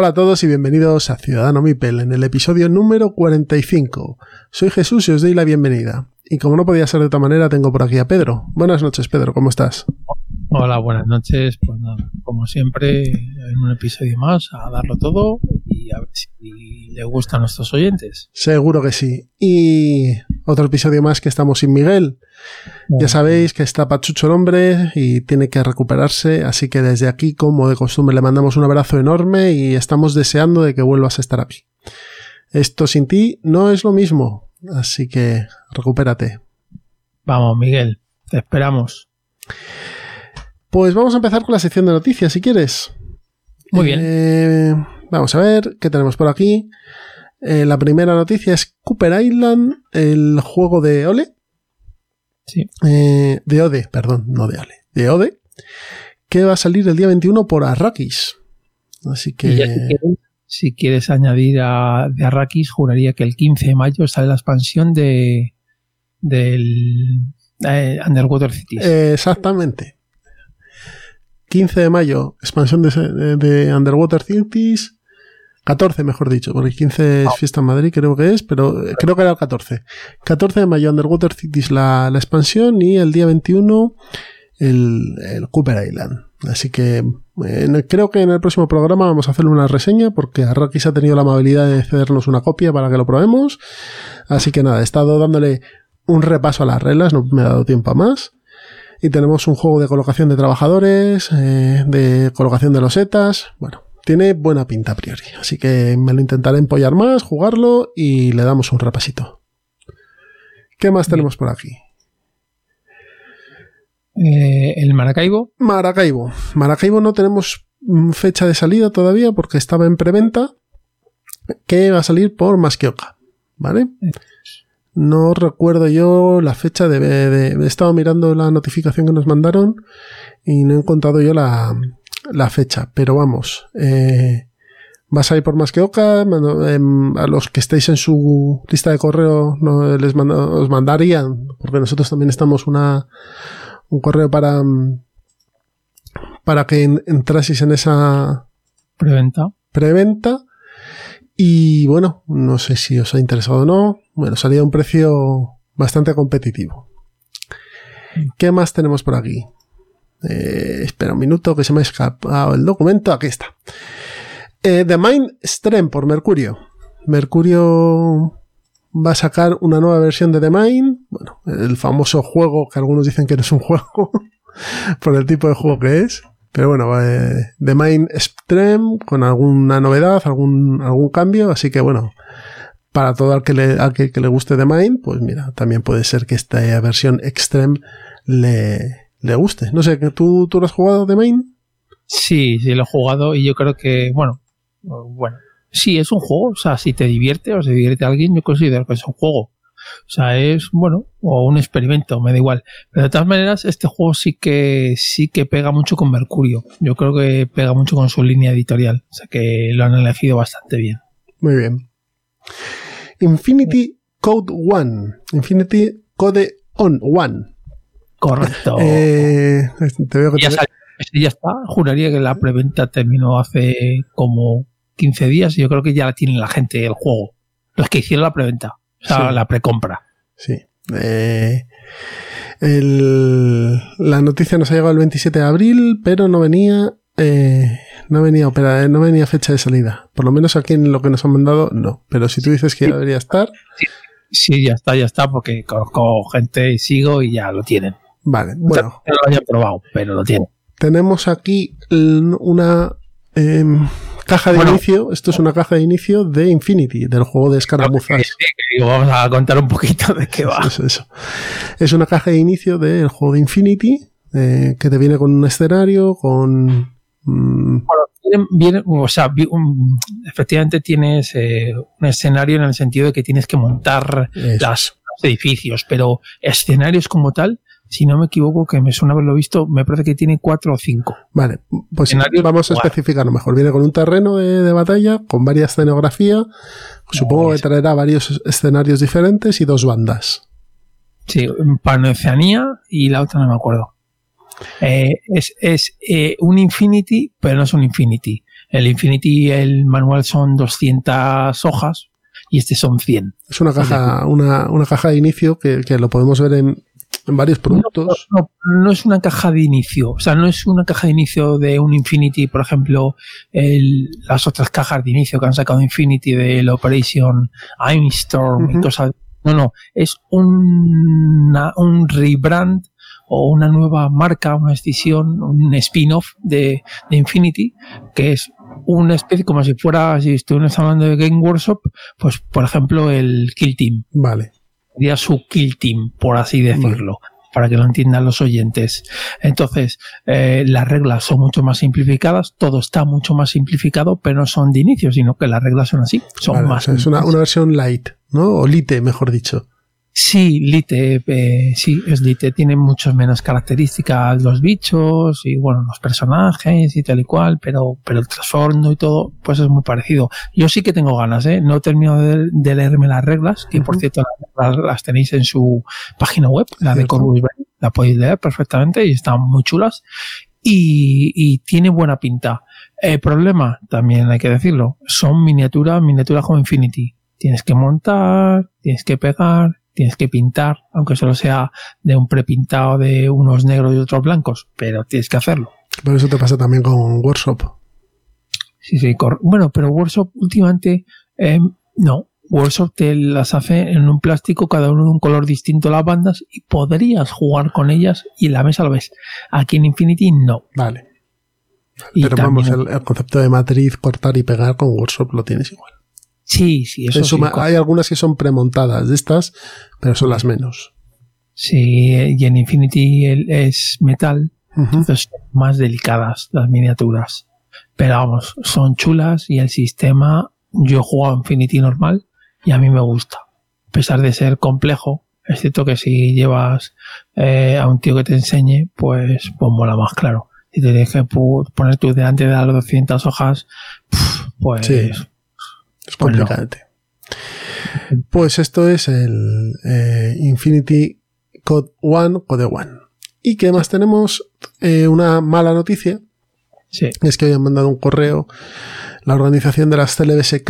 Hola a todos y bienvenidos a Ciudadano Mipel en el episodio número 45. Soy Jesús y os doy la bienvenida. Y como no podía ser de otra manera, tengo por aquí a Pedro. Buenas noches, Pedro, ¿cómo estás? Hola, buenas noches. Pues nada, como siempre, en un episodio más, a darlo todo y a ver si le gusta a nuestros oyentes. Seguro que sí. Y otro episodio más que estamos sin Miguel. Ya sabéis que está pachucho el hombre y tiene que recuperarse, así que desde aquí, como de costumbre, le mandamos un abrazo enorme y estamos deseando de que vuelvas a estar aquí. Esto sin ti no es lo mismo, así que recupérate. Vamos, Miguel, te esperamos. Pues vamos a empezar con la sección de noticias, si quieres. Muy bien. Eh, vamos a ver qué tenemos por aquí. Eh, la primera noticia es Cooper Island, el juego de Ole. Sí. Eh, de Ode, perdón, no de Ale. De Ode, que va a salir el día 21 por Arrakis. Así que. Si, quieres, si quieres añadir a, de Arrakis, juraría que el 15 de mayo sale la expansión de del eh, Underwater Cities. exactamente. 15 de mayo, expansión de, de Underwater Cities. 14, mejor dicho, porque el 15 es fiesta en Madrid, creo que es, pero creo que era el 14. 14 de mayo, Underwater Cities, la, la expansión, y el día 21, el, el Cooper Island. Así que eh, creo que en el próximo programa vamos a hacerle una reseña, porque Arrakis ha tenido la amabilidad de cedernos una copia para que lo probemos. Así que nada, he estado dándole un repaso a las reglas, no me ha dado tiempo a más. Y tenemos un juego de colocación de trabajadores, eh, de colocación de losetas, bueno, tiene buena pinta a priori. Así que me lo intentaré empollar más, jugarlo y le damos un repasito. ¿Qué más tenemos por aquí? Eh, el Maracaibo. Maracaibo. Maracaibo no tenemos fecha de salida todavía porque estaba en preventa. Que va a salir por Masqueoka. ¿Vale? No recuerdo yo la fecha de, de, He estado mirando la notificación que nos mandaron y no he encontrado yo la, la fecha, pero vamos, eh, vas a ir por más que Oca, eh, a los que estéis en su lista de correo no, les os mandarían, porque nosotros también estamos una, un correo para, para que entraseis en esa preventa. preventa. Y bueno, no sé si os ha interesado o no. Bueno, salía a un precio bastante competitivo. ¿Qué más tenemos por aquí? Eh, espera un minuto que se me ha escapado el documento. Aquí está. Eh, The Mind Stream por Mercurio. Mercurio va a sacar una nueva versión de The Mind. Bueno, el famoso juego que algunos dicen que no es un juego por el tipo de juego que es. Pero bueno, eh, The Mind Stream con alguna novedad, algún, algún cambio. Así que bueno, para todo el que le, al que, que le guste The Mind, pues mira, también puede ser que esta versión Extreme le, le guste. No sé, ¿tú, tú lo has jugado de main? Sí, sí, lo he jugado y yo creo que, bueno, bueno, sí, es un juego. O sea, si te divierte o se divierte a alguien, yo considero que es un juego. O sea, es, bueno, o un experimento, me da igual. Pero de todas maneras, este juego sí que, sí que pega mucho con Mercurio. Yo creo que pega mucho con su línea editorial. O sea, que lo han elegido bastante bien. Muy bien. Infinity Code One. Infinity Code On One. Correcto. Eh, te veo que ya, te... salió, ya está. Juraría que la preventa terminó hace como 15 días y yo creo que ya la tiene la gente el juego. Los que hicieron la preventa. O sea, Sí. la precompra. Sí. Eh, el- la noticia nos ha llegado el 27 de abril, pero no venía. eh, no venía opera- no venía fecha de salida. Por lo menos aquí en lo que nos han mandado, no. Pero si tú dices que ya debería estar, Sí, ya está, ya está, porque conozco gente y sigo y ya lo tienen. Vale. Bueno, No lo había probado, pero lo tienen. tenemos aquí una em, caja de Bueno. inicio. Esto es una caja de inicio de Infinity, del juego de escaramuzas. Sí, que digo, vamos a contar un poquito de qué va. Eso, eso. Es una caja de inicio del juego de Infinity eh, que te viene con un escenario, con. mm, Bueno, viene, o sea, efectivamente tienes eh, un escenario en el sentido de que tienes que montar las, los edificios, pero escenarios como tal, si no me equivoco, que me suena haberlo visto, me parece que tiene cuatro o cinco. Vale, pues vamos a especificarlo mejor. Viene con un terreno de, batalla, con varias escenografía. Supongo que traerá varios escenarios diferentes y dos bandas. Sí, Panoceanía y la otra no me acuerdo. Eh, es, es eh, un Infinity, pero no es un Infinity. El Infinity, el manual son 200 hojas y este son 100. Es una caja, una, una caja de inicio que, que, lo podemos ver en, en varios productos. No, no, es una caja de inicio. O sea, no es una caja de inicio de un Infinity, por ejemplo, el, las otras cajas de inicio que han sacado Infinity del Operation Storm y cosas. No, no, es un, un rebrand o una nueva marca, una escisión, un spin-off de, Infinity, que es una especie como si fuera, si estuviéramos hablando de Game Workshop, pues por ejemplo el Kill Team. Vale. Sería su Kill Team, por así decirlo. para que lo entiendan los oyentes. Entonces, eh, las reglas son mucho más simplificadas, todo está mucho más simplificado, pero no son de inicio, sino que las reglas son así, son más. es una, una, versión light, ¿no? O lite, mejor dicho. Sí, Lite, eh, sí, es Lite. Tiene muchas menos características los bichos y, bueno, los personajes y tal y cual, pero, pero el trasfondo y todo, pues es muy parecido. Yo sí que tengo ganas, ¿eh? No he terminado de, leerme las reglas, que por cierto las, tenéis en su página web, la de Corvus la podéis leer perfectamente y están muy chulas. Y, y tiene buena pinta. El problema, también hay que decirlo, son miniaturas, miniaturas como Infinity. Tienes que montar, tienes que pegar, tienes que pintar, aunque solo sea de un prepintado de unos negros y otros blancos, pero tienes que hacerlo. Pero eso te pasa también con Workshop. Sí, sí, bueno, pero Workshop últimamente, em, no, Workshop te las hace en un plástico, cada uno de un color distinto las bandas, y podrías jugar con ellas y en la mesa lo ves. Aquí en Infinity no. Vale. pero vamos, el, concepto de matriz, cortar y pegar con Workshop lo tienes igual. Sí, sí, eso sí, Hay algunas que son premontadas de estas, pero son las menos. Sí, y en Infinity es metal, entonces son más delicadas las miniaturas. Pero vamos, son chulas y el sistema, yo he jugado Infinity normal y a mí me gusta. A pesar de ser complejo, excepto que si llevas eh, a un tío que te enseñe, pues, pues mola más claro. Si te dejes poner tú delante de las 200 hojas, pues es. Pues esto es el eh, Infinity Code One, Code One. ¿Y qué más tenemos? Eh, una mala noticia. Sí. Es que han mandado un correo la organización de las CLBSK,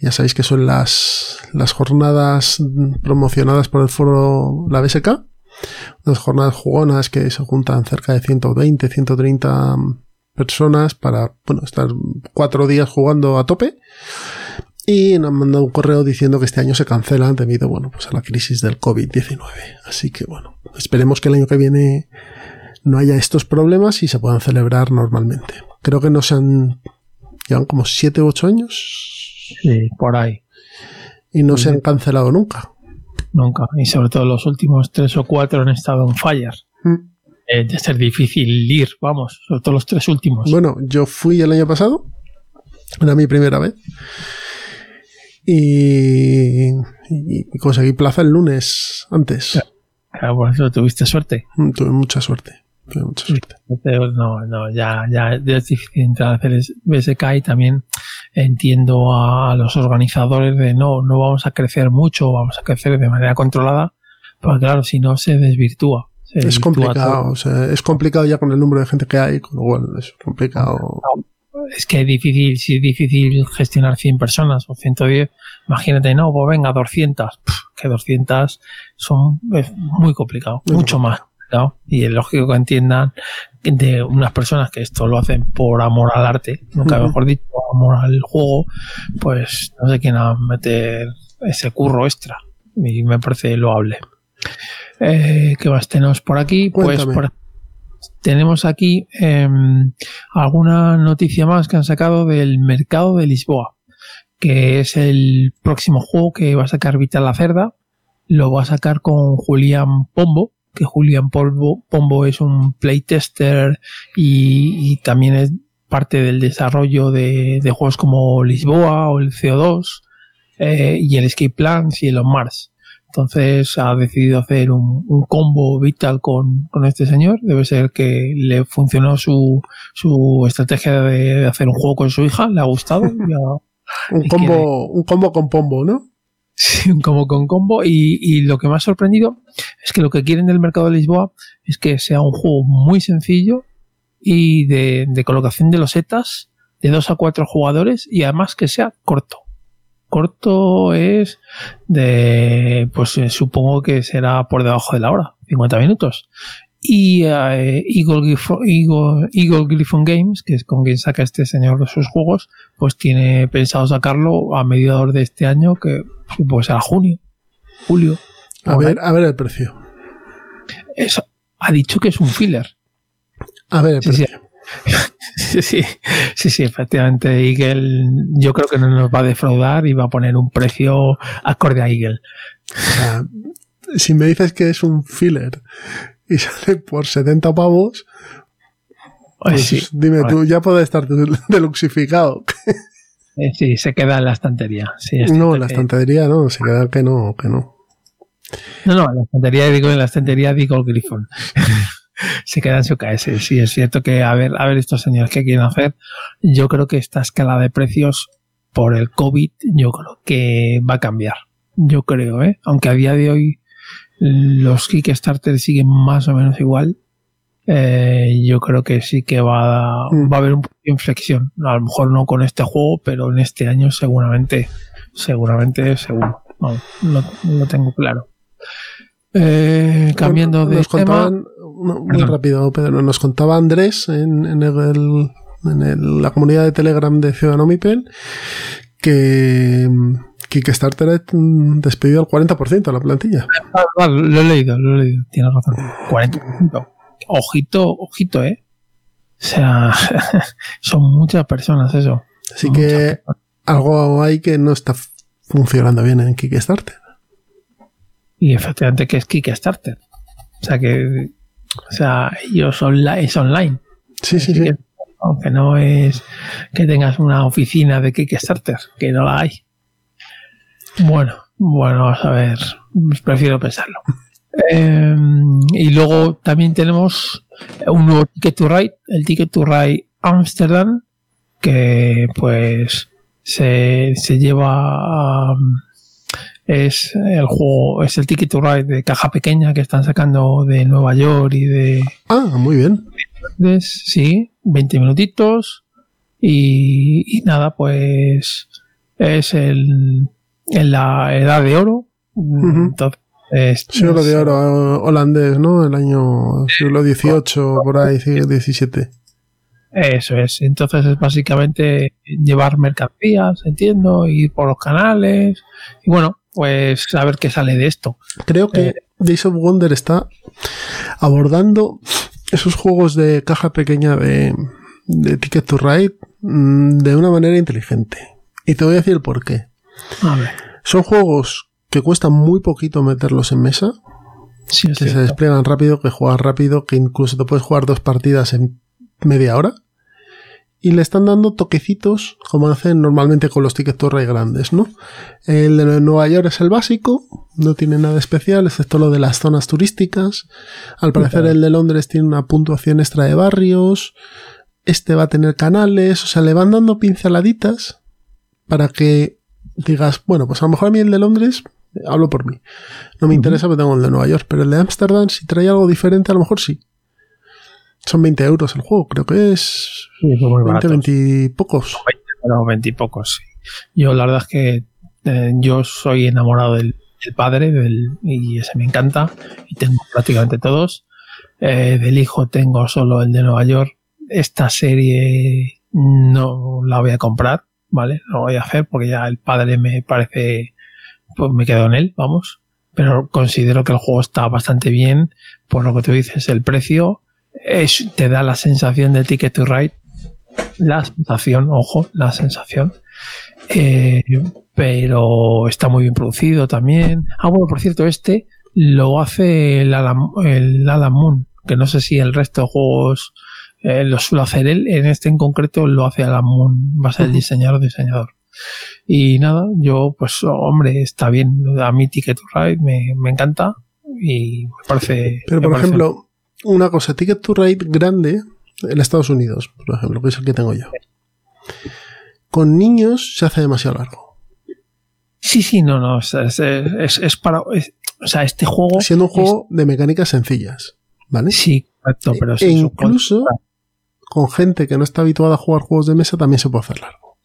ya sabéis que son las, las jornadas promocionadas por el foro La BSK, unas jornadas jugonas que se juntan cerca de 120, 130 personas para bueno, estar cuatro días jugando a tope. Y nos han mandado un correo diciendo que este año se cancelan debido bueno, pues a la crisis del COVID-19. Así que bueno, esperemos que el año que viene no haya estos problemas y se puedan celebrar normalmente. Creo que no se han. llevan como siete u ocho años. Sí, por ahí. Y no se han cancelado nunca. Nunca. Y sobre todo los últimos tres o cuatro han estado en fire. Mm eh, de ser difícil ir, vamos, sobre todo los tres últimos. Bueno, yo fui el año pasado, era mi primera vez, y, conseguí plaza el lunes antes. Claro, por eso tuviste suerte. Mm, tuve mucha suerte. Tuve mucha suerte. No, no, ya, ya es difícil entrar a hacer BSK y también entiendo a los organizadores de no, no vamos a crecer mucho, vamos a crecer de manera controlada, porque claro, si no se desvirtúa es complicado, o sea, es complicado ya con el número de gente que hay, con lo cual es complicado. Es que es difícil, si es difícil gestionar 100 personas o 110, imagínate, no, pues venga, 200, que 200 son es muy complicado, mucho más. Y es lógico que entiendan de unas personas que esto lo hacen por amor al arte, nunca mejor dicho, amor al juego, pues no sé quién a meter ese curro extra. Y me parece loable. Eh, ¿Qué más tenemos por aquí? Pues tenemos aquí em, alguna noticia más que han sacado del mercado de Lisboa, que es el próximo juego que va a sacar Vital la Cerda. Lo va a sacar con Julián Pombo, que Julián Pombo, es un playtester y, y también es parte del desarrollo de, de juegos como Lisboa o el CO2 eh, y el Escape Plans y el On Mars. Entonces ha decidido hacer un, un combo vital con, con, este señor. Debe ser que le funcionó su, su estrategia de hacer un juego con su hija, le ha gustado. un, combo, quiere... un combo con pombo, ¿no? Sí, un combo con combo. Y, y, lo que me ha sorprendido es que lo que quieren del mercado de Lisboa es que sea un juego muy sencillo y de, de colocación de losetas de 2 a 4 jugadores y además que sea corto corto es de, pues eh, supongo que será por debajo de la hora, 50 minutos. Y eh, Eagle, Eagle, Eagle, Griffon Games, que es con quien saca este señor sus juegos, pues tiene pensado sacarlo a mediados de este año, que pues será junio, julio. A ver, a ver el precio. Eso, ha dicho que es un filler. A ver el precio. Sí, sí. Sí, sí, sí, sí, efectivamente. Eagle, yo creo que no nos va a defraudar y va a poner un precio acorde a Eagle. Si me dices que es un filler y sale por 70 pavos, pues sí, dime tú, ya puede estar deluxificado. Sí, se queda en la estantería. Sí, no, en la estantería no, se queda que no, que no. No, no, en la estantería digo, en la estantería digo Griffon se queda en su KS. Sí, es cierto que a ver, a ver estos señores qué quieren hacer. Yo creo que esta escala de precios por el COVID, yo creo que va a cambiar. Yo creo, ¿eh? Aunque a día de hoy los Kickstarter siguen más o menos igual. Eh, yo creo que sí que va, a, va a haber un poco de inflexión. A lo mejor no con este juego, pero en este año seguramente, seguramente, seguro. No, no, no tengo claro. Eh, cambiando bueno, de nos tema. contaban, no, muy rápido, Pedro, nos contaba Andrés en, en, el, en el, la comunidad de Telegram de Ciudadano Mipel que Kickstarter ha despedido al 40% de la plantilla. Ah, ah, lo he leído, lo he leído, tienes razón. 40%. Ojito, ojito, eh. O sea, son muchas personas eso. Así que algo hay que no está funcionando bien en Kickstarter. Y efectivamente que es Kickstarter. O sea que, o sea, ellos online, es online. Sí, sí, sí. Que, aunque no es que tengas una oficina de Kickstarter, que no la hay. Bueno, bueno, vamos a ver. Prefiero pensarlo. Eh, y luego también tenemos un nuevo Ticket to Ride, el Ticket to Ride Amsterdam, que pues se, se lleva um, es el juego, es el Ticket to Ride de caja pequeña que están sacando de Nueva York y de... Ah, muy bien. Sí, 20 minutitos y, y nada, pues es el, en la edad de oro. Uh -huh. Entonces, siglo de oro holandés, ¿no? El año siglo XVIII, por ahí, XVII. Eso es. Entonces es básicamente llevar mercancías, entiendo, ir por los canales. Y bueno, pues a ver qué sale de esto. Creo que eh, Days of Wonder está abordando esos juegos de caja pequeña de, de Ticket to Ride mmm, de una manera inteligente. Y te voy a decir el por qué. A ver. Son juegos que cuesta muy poquito meterlos en mesa. Sí, que cierto. se despliegan rápido, que juegas rápido, que incluso te puedes jugar dos partidas en media hora. Y le están dando toquecitos, como hacen normalmente con los tickets torre grandes, ¿no? El de Nueva York es el básico, no tiene nada especial, excepto lo de las zonas turísticas. Al parecer, el de Londres tiene una puntuación extra de barrios. Este va a tener canales, o sea, le van dando pinceladitas para que digas, bueno, pues a lo mejor a mí el de Londres hablo por mí. No me interesa porque tengo el de Nueva York, pero el de Ámsterdam, si trae algo diferente, a lo mejor sí. Son 20 euros el juego, creo que es. Sí, son muy 20, baratos. 20 y pocos. No, 20 y pocos, sí. Yo la verdad es que eh, yo soy enamorado del, del padre del, y ese me encanta y tengo prácticamente todos. Eh, del hijo tengo solo el de Nueva York. Esta serie no la voy a comprar, ¿vale? No lo voy a hacer porque ya el padre me parece, pues me quedo en él, vamos. Pero considero que el juego está bastante bien. Por lo que tú dices, el precio es, te da la sensación del Ticket to Ride. La sensación, ojo, la sensación. Eh, pero está muy bien producido también. Ah, bueno, por cierto, este lo hace el Alan, el Alan Moon, que no sé si el resto de juegos eh, lo suele hacer él, en este en concreto lo hace Alan Moon, va a ser el diseñador diseñador. Y nada, yo pues hombre, está bien, a mí Ticket to Ride me, me encanta y me parece... Pero por ejemplo, una cosa, Ticket to Ride grande en Estados Unidos, por ejemplo, que es el que tengo yo. Con niños se hace demasiado largo. Sí, sí, no, no, es, es, es- es para... o sea, este juego... Siendo un juego de mecánicas sencillas, ¿vale? sí, correcto, pero e incluso con gente que no está habituada a jugar juegos de mesa también se puede hacer largo.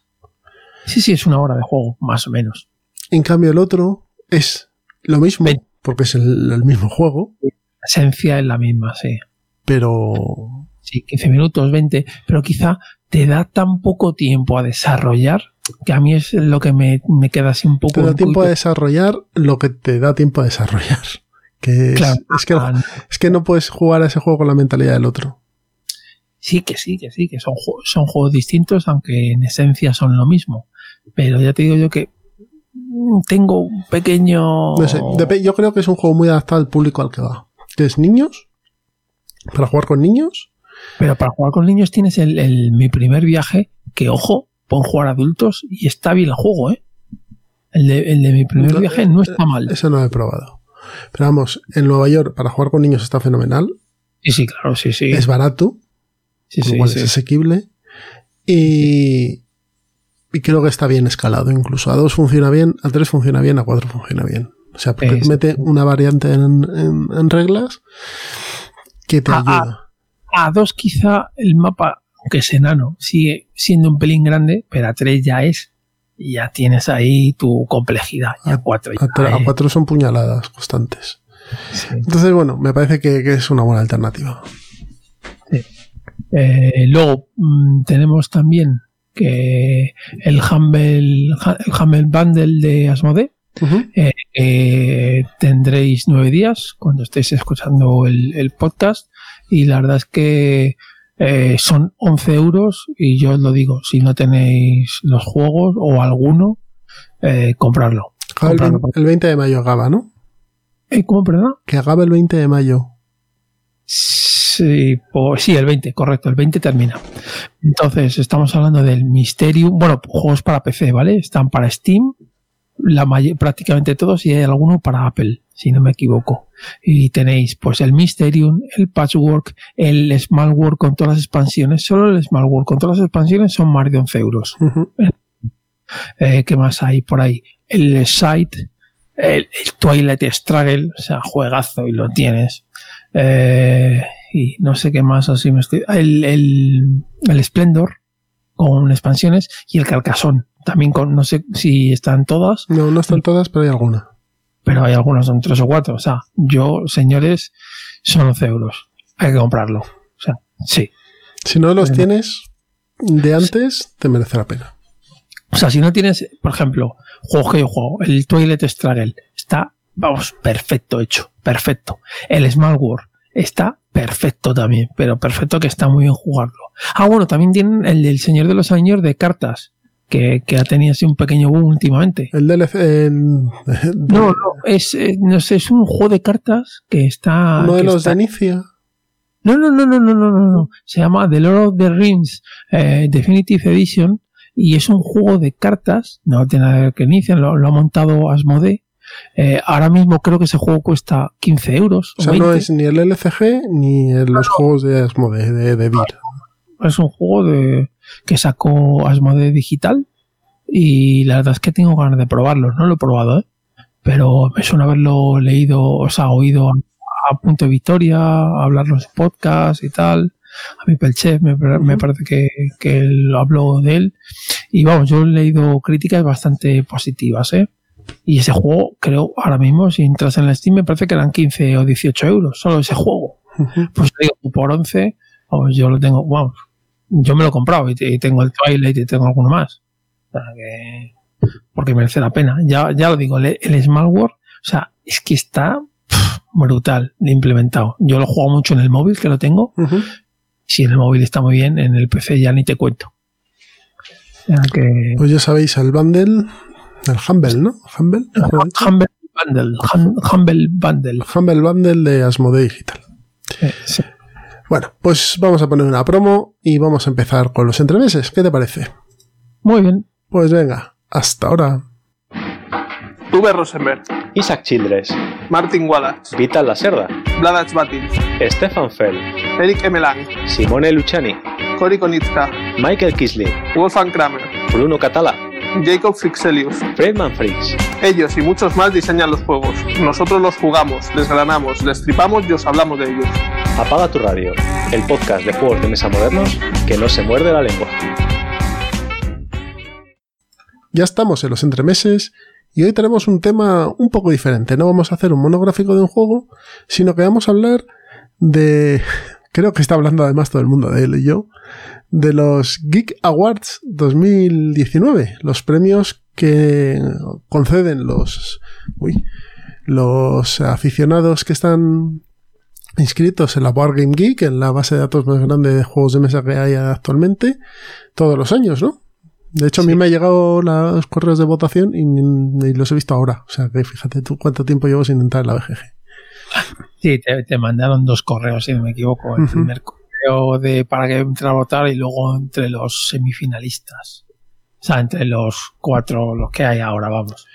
Sí, sí, es una hora de juego, más o menos. En cambio, el otro es lo mismo, porque es el, el mismo juego, esencia es la misma, sí. pero Sí, 15 minutos, 20, pero quizá te da tan poco tiempo a desarrollar que a mí es lo que me, me queda así un poco... te da tiempo a desarrollar lo que te da tiempo a desarrollar. Que es, Claro. es que, es que no puedes jugar a ese juego con la mentalidad del otro. Sí, que sí, que sí, que son, son juegos distintos, aunque en esencia son lo mismo. Pero ya te digo yo que tengo un pequeño... No sé, dep- yo creo que es un juego muy adaptado al público al que va. Que es niños, para jugar con niños, Pero para jugar con niños tienes el, el- mi primer viaje, que ojo, pueden jugar adultos y está bien el juego, ¿eh? El de, el de mi primer No, viaje no está mal. Eso no lo he probado. Pero vamos, en Nueva York para jugar con niños está fenomenal. Sí, sí, claro, sí, sí. Es barato, sí, sí, sí. es asequible. Y, y creo que está bien escalado incluso. A 2 funciona bien, a 3 funciona bien, a 4 funciona bien. O sea, porque Es- mete una variante en, en- en reglas que te ah. ayuda. A dos quizá el mapa, aunque es enano, sigue siendo un pelín grande, pero a tres ya es. Ya tienes ahí tu complejidad. Y a cuatro ya A, a. 4 son puñaladas constantes. Sí. Entonces, bueno, me parece que, que es una buena alternativa. Eh, luego mm, tenemos también que el Humble, el Humble Bundle de Eh, eh, tendréis nueve días cuando estéis escuchando el, el podcast y la verdad es que eh, son 11 euros y yo os lo digo, si no tenéis los juegos o alguno, comprarlo. Acaba el, Comprarlo. 20, el 20 de mayo acaba, ¿no? ¿Cómo, perdón? Que acaba el 20 de mayo. Sí, pues, sí, el 20, correcto, el 20 termina. Entonces, estamos hablando del Mysterium, bueno, juegos para PC, ¿vale? Están para Steam, la prácticamente todos, y hay alguno para Apple, si no me equivoco. Y tenéis, pues, el Mysterium, el Patchwork, el Small World con todas las expansiones. Solo el Small World con todas las expansiones son más de 11 euros. Eh, ¿Qué más hay por ahí? El Sight, el, el Twilight Struggle, o sea, juegazo y lo tienes. Eh, y no sé qué más así me estoy. El, el, el Splendor con expansiones y el Carcassonne también con, no sé si están todas, No, no están todas, pero hay alguna. pero hay algunas, son tres o cuatro. O sea, yo, señores, son 11 euros. Hay que comprarlo. O sea, sí. Si no los tienes de antes, te merece la pena. O sea, si no tienes, por ejemplo, juegos que yo juego, el Toilet Struggle está, vamos, perfecto hecho, perfecto. El Small World está perfecto también, pero perfecto que está muy bien jugarlo. Ah, bueno, también tienen el del Señor de los Anillos de cartas, que, que ha tenido así un pequeño boom últimamente. El DLC. No, no, es, eh, no sé, es un juego de cartas que está... uno de que los está- de Inicia. no, no, no, no, no, no, no, no. Se llama The Lord of the Rings eh, Definitive Edition y es un juego de cartas. No tiene nada que inician, lo, lo ha montado Asmodee. Eh, ahora mismo creo que ese juego cuesta 15 euros. O sea, no 20. es ni el LCG ni los juegos de Asmodee, de, de Vir. Es un juego de, que sacó Asmodee Digital y la verdad es que tengo ganas de probarlo. No lo he probado, ¿eh? pero me suena haberlo leído, o sea, oído a, a Punto de Victoria, hablarlo en su podcast y tal. A mi Pelchef me, me parece que, que lo habló de él. Y vamos, yo he leído críticas bastante positivas, ¿eh? Y ese juego, creo, ahora mismo, si entras en la Steam, me parece que eran 15 o 18 euros, solo ese juego. Ujú. Pues digo, por 11, vamos, yo lo tengo, vamos, yo me lo he comprado y, y tengo el Twilight y tengo alguno más. O sea que, porque merece la pena. Ya, ya lo digo, el, el Small World, o sea, es que está pff, brutal de implementado. Yo lo juego mucho en el móvil, que lo tengo. Ujú. Si en el móvil está muy bien, en el PC ya ni te cuento. O sea que, Pues ya sabéis, el bundle, el Humble, ¿no? Humble. Humble Bundle, Hum- Humble Bundle. Humble Bundle de Asmodee Digital. Eh, sí. Bueno, pues vamos a poner una promo y vamos a empezar con los entremeses. ¿Qué te parece? Muy bien. Pues venga, hasta ahora. Uwe Rosenberg, Isaac Childress, Martin Wallace, Vital Lacerda, Vladac Batin, Stefan Fell, Eric Emelang, Simone Luciani, Cory Konitska, Michael Kisley, Wolfgang Kramer, Bruno Catala, Jacob Frixelius. Fredman Freaks. Ellos y muchos más diseñan los juegos. Nosotros los jugamos, desgranamos, les tripamos y os hablamos de ellos. Apaga tu radio, el podcast de juegos de mesa modernos que no se muerde la lengua. Ya estamos en los entremeses y hoy tenemos un tema un poco diferente. No vamos a hacer un monográfico de un juego, sino que vamos a hablar de... Creo que está hablando además todo el mundo de él y yo. De los Geek Awards 2019. Los premios que conceden los... Uy, los aficionados que están inscritos en la Board Game Geek, en la base de datos más grande de juegos de mesa que hay actualmente, todos los años, ¿no? De hecho, a mí me han llegado los correos de votación y, y, los he visto ahora. O sea, que fíjate tú cuánto tiempo llevo sin entrar en la BGG. Sí, te, te mandaron dos correos, si no me equivoco. El primer correo de para que entre a votar y luego entre los semifinalistas. O sea, entre los cuatro, los que hay ahora, vamos.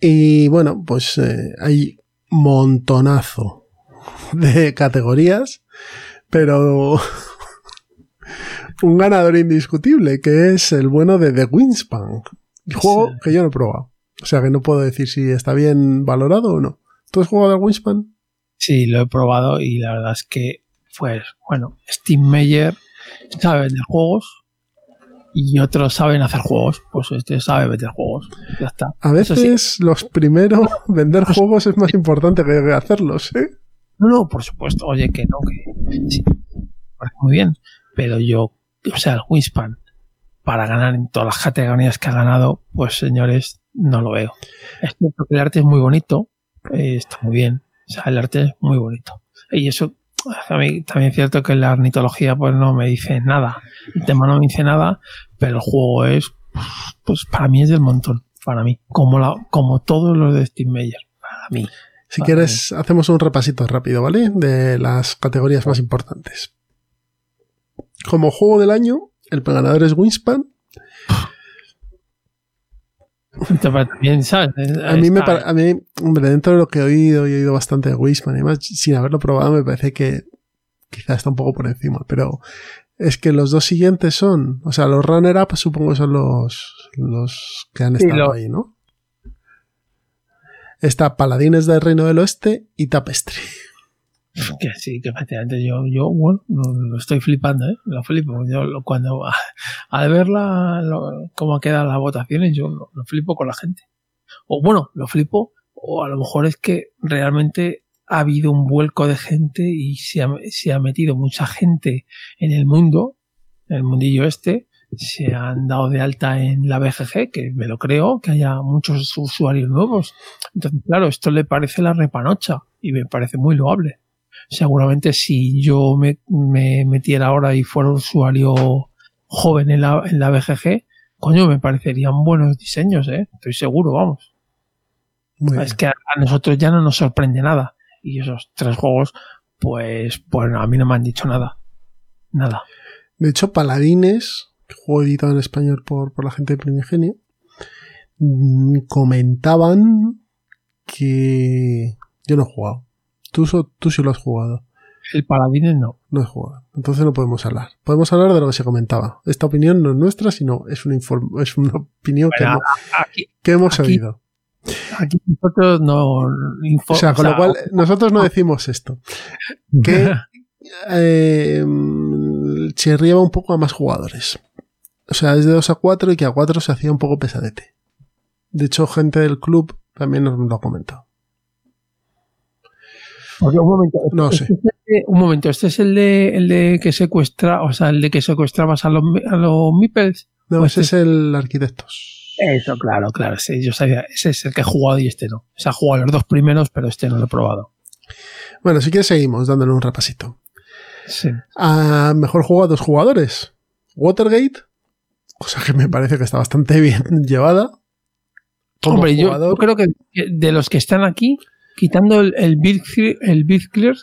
Y bueno, pues eh, hay montonazo de categorías, pero un ganador indiscutible, que es el bueno de The Wingspan. Juego Sí. que yo no he probado. O sea que no puedo decir si está bien valorado o no. ¿Tú has jugado al Wingspan? Sí, lo he probado y la verdad es que, pues, bueno, Steam Meyer sabe vender juegos y otros saben hacer juegos. Pues este sabe vender juegos. Ya está. A veces los primeros vender juegos es más importante que hacerlos, ¿eh? No, no, por supuesto. Oye, que no, que sí, muy bien. Pero yo, o sea, el Winspan, para ganar en todas las categorías que ha ganado, pues señores, no lo veo. Es cierto que el arte es muy bonito, eh, está muy bien. O sea, el arte es muy bonito. Y eso, también es cierto que la ornitología, pues no me dice nada. El tema no me dice nada, pero el juego es, pues para mí es del montón. Para mí. Como, la, como todos los de Steam Meyer. Para mí. Si Vale. quieres, hacemos un repasito rápido, ¿vale? De las categorías más importantes. Como juego del año, el ganador es Wingspan. A mí, me a mí, hombre, dentro de lo que he oído, y he oído bastante de Wingspan y demás, sin haberlo probado, me parece que quizá está un poco por encima, pero es que los dos siguientes son, o sea, los runner-up supongo que son los, los que han Sí, estado lo- ahí, ¿no? Está Paladines del Reino del Oeste y Tapestry. Que sí, que efectivamente yo, yo bueno, lo, estoy flipando, ¿eh? Lo flipo. Yo cuando, al ver la, lo- cómo quedan las votaciones, yo lo, lo flipo con la gente. O bueno, lo flipo, o a lo mejor es que realmente ha habido un vuelco de gente y se ha, se ha metido mucha gente en el mundo, en el mundillo este, se han dado de alta en la BGG, que me lo creo, que haya muchos usuarios nuevos. Entonces, claro, esto le parece la repanocha y me parece muy loable seguramente si yo me, me metiera ahora y fuera un usuario joven en la, en la BGG, coño, me parecerían buenos diseños, ¿eh? Estoy seguro, vamos. Muy Es bien. que a, a nosotros ya no nos sorprende nada. Y esos tres juegos, pues, bueno, a mí no me han dicho nada. Nada. De hecho, Paladines, juego editado en español por, por la gente de Primigenio, mm, comentaban que yo no he jugado. Tú, tú sí lo has jugado. El Paladines no. No he jugado. Entonces no podemos hablar. Podemos hablar de lo que se comentaba. Esta opinión no es nuestra, sino es una, inform- es una opinión que, hemos, que hemos aquí- oído. aquí nosotros no info- O sea, con o lo cual, nosotros no decimos esto. Que eh, mm, chirriaba un poco a más jugadores. O sea, es de 2 a 4 y que a 4 se hacía un poco pesadete. De hecho, gente del club también nos lo ha comentado. Un momento, No este sé. es el de- un momento, este es el de, el de que secuestra, o sea, el de que secuestrabas a los, a los Meeples. No, Pues ese es el arquitectos. Eso, claro, claro, sí, yo sabía, ese es el que he jugado y este no. O sea, he jugado los dos primeros, pero este no lo he probado. Bueno, si quieres seguimos dándole un repasito. Sí. A mejor juego a dos jugadores. Watergate, cosa que me parece que está bastante bien llevada. Como Hombre, yo, creo que de los que están aquí, quitando el, el Beat Clear- el Beat Clear,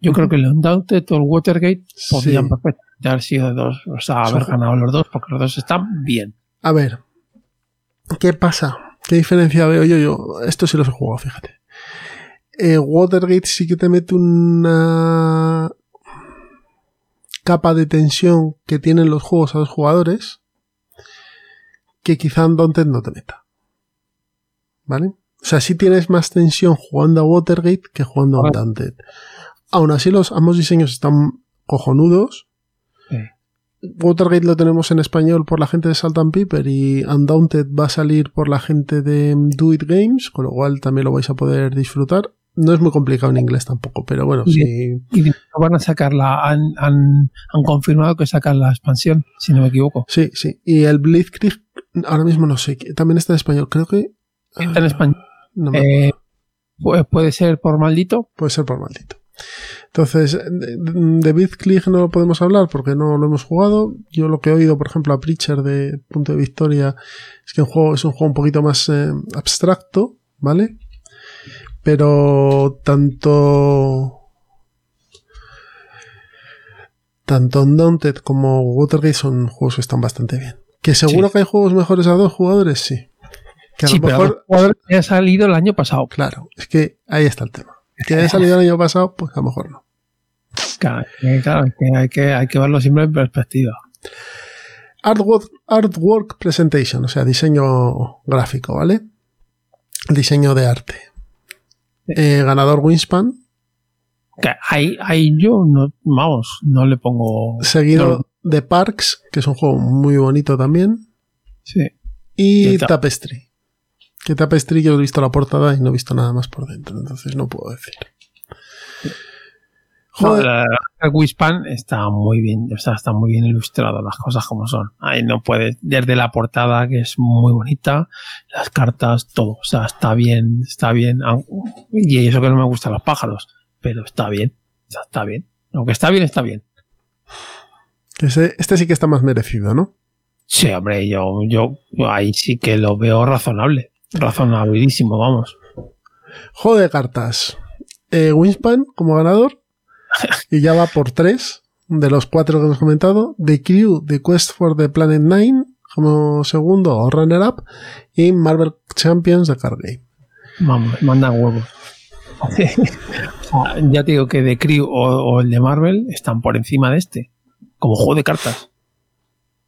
Yo creo que el Undaunted o el Watergate podrían Sí. perfectamente haber sido dos, o sea, haber ganado los dos, porque los dos están bien. A ver, ¿qué pasa? ¿Qué diferencia veo yo? Yo, esto sí los he jugado, fíjate. Eh, Watergate sí que te mete una capa de tensión que tienen los juegos a los jugadores que quizá Undaunted no te meta. ¿Vale? O sea, sí tienes más tensión jugando a Watergate que jugando a. Undaunted. Aún así, los ambos diseños están cojonudos. Sí. Watergate lo tenemos en español por la gente de Salt and Pepper y Undaunted va a salir por la gente de Do It Games, con lo cual también lo vais a poder disfrutar. No es muy complicado en inglés tampoco, pero bueno, Bien. sí. Y de- van a sacarla, han, han, han confirmado que sacan la expansión, si no me equivoco. Sí, sí. Y el Blitzkrieg, ahora mismo no sé, también está en español. Creo que. Está en español. No me Eh, pu- puede ser por maldito. Puede ser por maldito. Entonces, de, de Blitzkrieg no podemos hablar porque no lo hemos jugado. Yo lo que he oído, por ejemplo, a Preacher de Punto de Victoria es que el juego es un juego un poquito más eh, abstracto, ¿vale? Pero tanto. Tanto Undaunted como Watergate son juegos que están bastante bien. Que seguro Sí. que hay juegos mejores a dos jugadores, sí. Que a Sí, lo pero mejor que ha salido el año pasado. Claro, es que ahí está el tema. Que haya salido el año pasado, pues a lo mejor no. Claro, claro, es que hay, que hay que verlo siempre en perspectiva. Artwork, artwork Presentation, o sea, diseño gráfico, ¿vale? Diseño de arte. Eh, ganador Winspan, Que ahí, ahí yo no, vamos, no le pongo. seguido no, de Parks, que es un juego muy bonito también, sí. y Y ta- Tapestry. Que Tapestry yo he visto la portada y no he visto nada más por dentro, entonces no puedo decir. No, Joder, la- el Wispan está muy bien, o sea, está muy bien ilustrado las cosas como son. Ahí no puede, desde la portada que es muy bonita, las cartas, todo, o sea, está bien, está bien. Y eso que no me gustan los pájaros, pero está bien, está bien. Aunque está bien, está bien. este sí que está más merecido, ¿no? Sí, hombre, yo, yo, yo ahí sí que lo veo razonable, razonabilísimo, vamos. Juego de cartas. Eh, Winspan como ganador. Y ya va por tres de los cuatro que hemos comentado. The Crew, The Quest for the Planet 9 como segundo o runner-up. Y Marvel Champions de Card Game. Vamos, manda huevos. Ya te digo que The Crew o, o el de Marvel están por encima de este, como juego de cartas.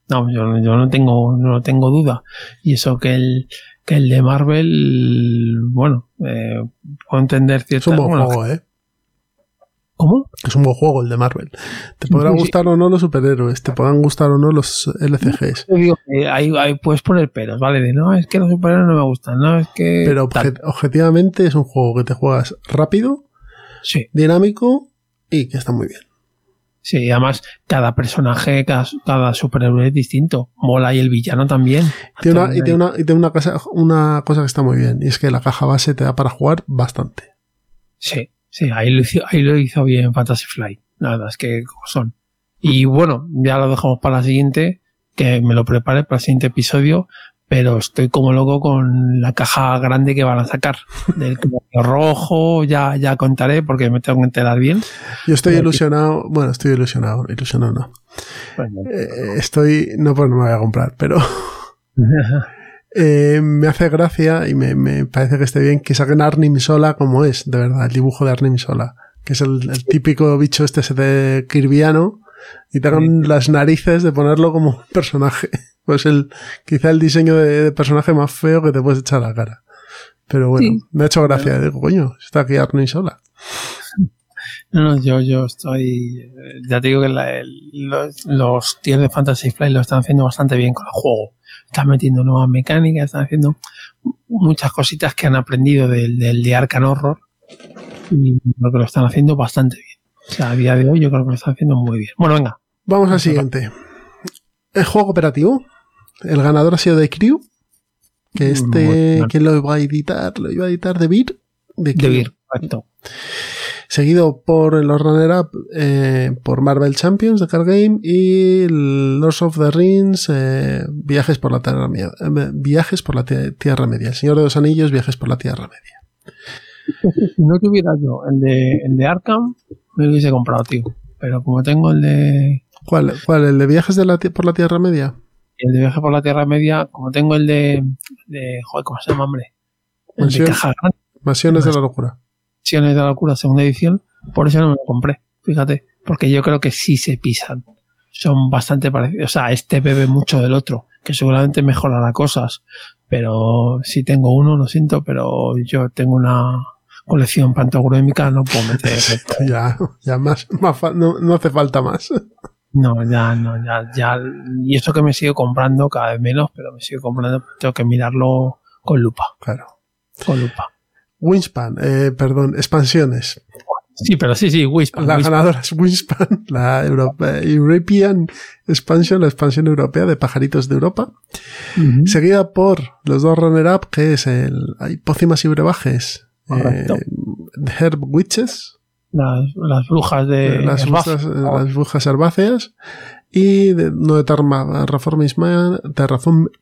No, yo, yo no tengo, no tengo duda. Y eso que el, que el de Marvel, bueno, eh, puedo entender Es un buen juego, ¿eh? ¿Cómo? Es un buen juego el de Marvel. Te podrán Sí, gustar o no los superhéroes. Te podrán gustar o no los LCGs. Digo ahí, ahí puedes poner peros, ¿vale? De no, es que los superhéroes no me gustan, no, es que. Pero objetivamente es un juego que te juegas rápido, Sí. dinámico y que está muy bien. Sí, y además cada personaje, cada, cada superhéroe es distinto. Mola y el villano también. Tiene una, y tiene, una, y tiene una cosa, una cosa que está muy bien. Y es que la caja base te da para jugar bastante. Sí, sí, ahí lo hizo, ahí lo hizo bien Fantasy Flight. La verdad es que como son. Y bueno, ya lo dejamos para la siguiente, que me lo prepare para el siguiente episodio, pero estoy como loco con la caja grande que van a sacar. Del rojo, ya, ya contaré porque me tengo que enterar bien. Yo estoy Pero- ilusionado, bueno, estoy ilusionado, ilusionado no. Bueno, Eh, estoy, no, pues no me voy a comprar, pero eh, me hace gracia y me, me parece que esté bien que saquen a Arnim Sola como es, de verdad, el dibujo de Arnim Sola, que es el, el típico bicho este de Kirviano y te hagan las narices de ponerlo como un personaje. Pues el, quizá el diseño de, de personaje más feo que te puedes echar a la cara. Pero bueno, Sí. me ha hecho gracia, digo, coño, está aquí Arnim Sola. No, no, yo, yo estoy. eh, Ya te digo que la- el- los, los tiers de Fantasy Flight lo están haciendo bastante bien con el juego. Están metiendo nuevas mecánicas, están haciendo muchas cositas que han aprendido del, del de Arcan Horror. Y creo que lo están haciendo bastante bien. O sea, a día de hoy yo creo que lo están haciendo muy bien. Bueno, venga. Vamos al siguiente. El juego cooperativo. El ganador ha sido de Crew. Que Muy este. ¿quién lo iba a editar? Lo iba a editar de Beer. De. Beer, correcto. Seguido por los runner-up eh, por Marvel Champions de Card Game y Lords of the Rings, eh, Viajes por la Tierra Media. eh, Viajes por la Tie- Tierra Media. El Señor de los Anillos, Viajes por la Tierra Media. Si no tuviera yo el de, el de Arkham, me lo hubiese comprado, tío. Pero como tengo el de, ¿Cuál, cuál? ¿El de viajes de la, por la Tierra Media? el de viaje por la Tierra Media, como tengo el de, de joder, ¿cómo se llama, hombre? El de caja grande, Mansiones de la locura. Mansiones de la locura, segunda edición, por eso no me lo compré, fíjate, porque yo creo que sí se pisan. Son bastante parecidos, o sea, este bebe mucho del otro, que seguramente mejorará cosas, pero si tengo uno, lo siento, pero yo tengo una colección pantogruémica, no puedo meter. Ya, ya más, más no, no hace falta más. No, ya, no, ya, ya. Y eso que me sigo comprando cada vez menos, pero me sigo comprando, tengo que mirarlo con lupa, Claro. con lupa. Wingspan, eh, perdón, expansiones. Sí, pero sí, sí, Wispan. La Wispan. ganadora es Wingspan, la Europa- European Expansion, la expansión europea de pajaritos de Europa. Seguida por los dos runner-up, que es el hay pócimas y brebajes. Correcto. eh, Herb Witches, Las, las brujas de las, brujas, las brujas herbáceas. Y de, no de Terraforming,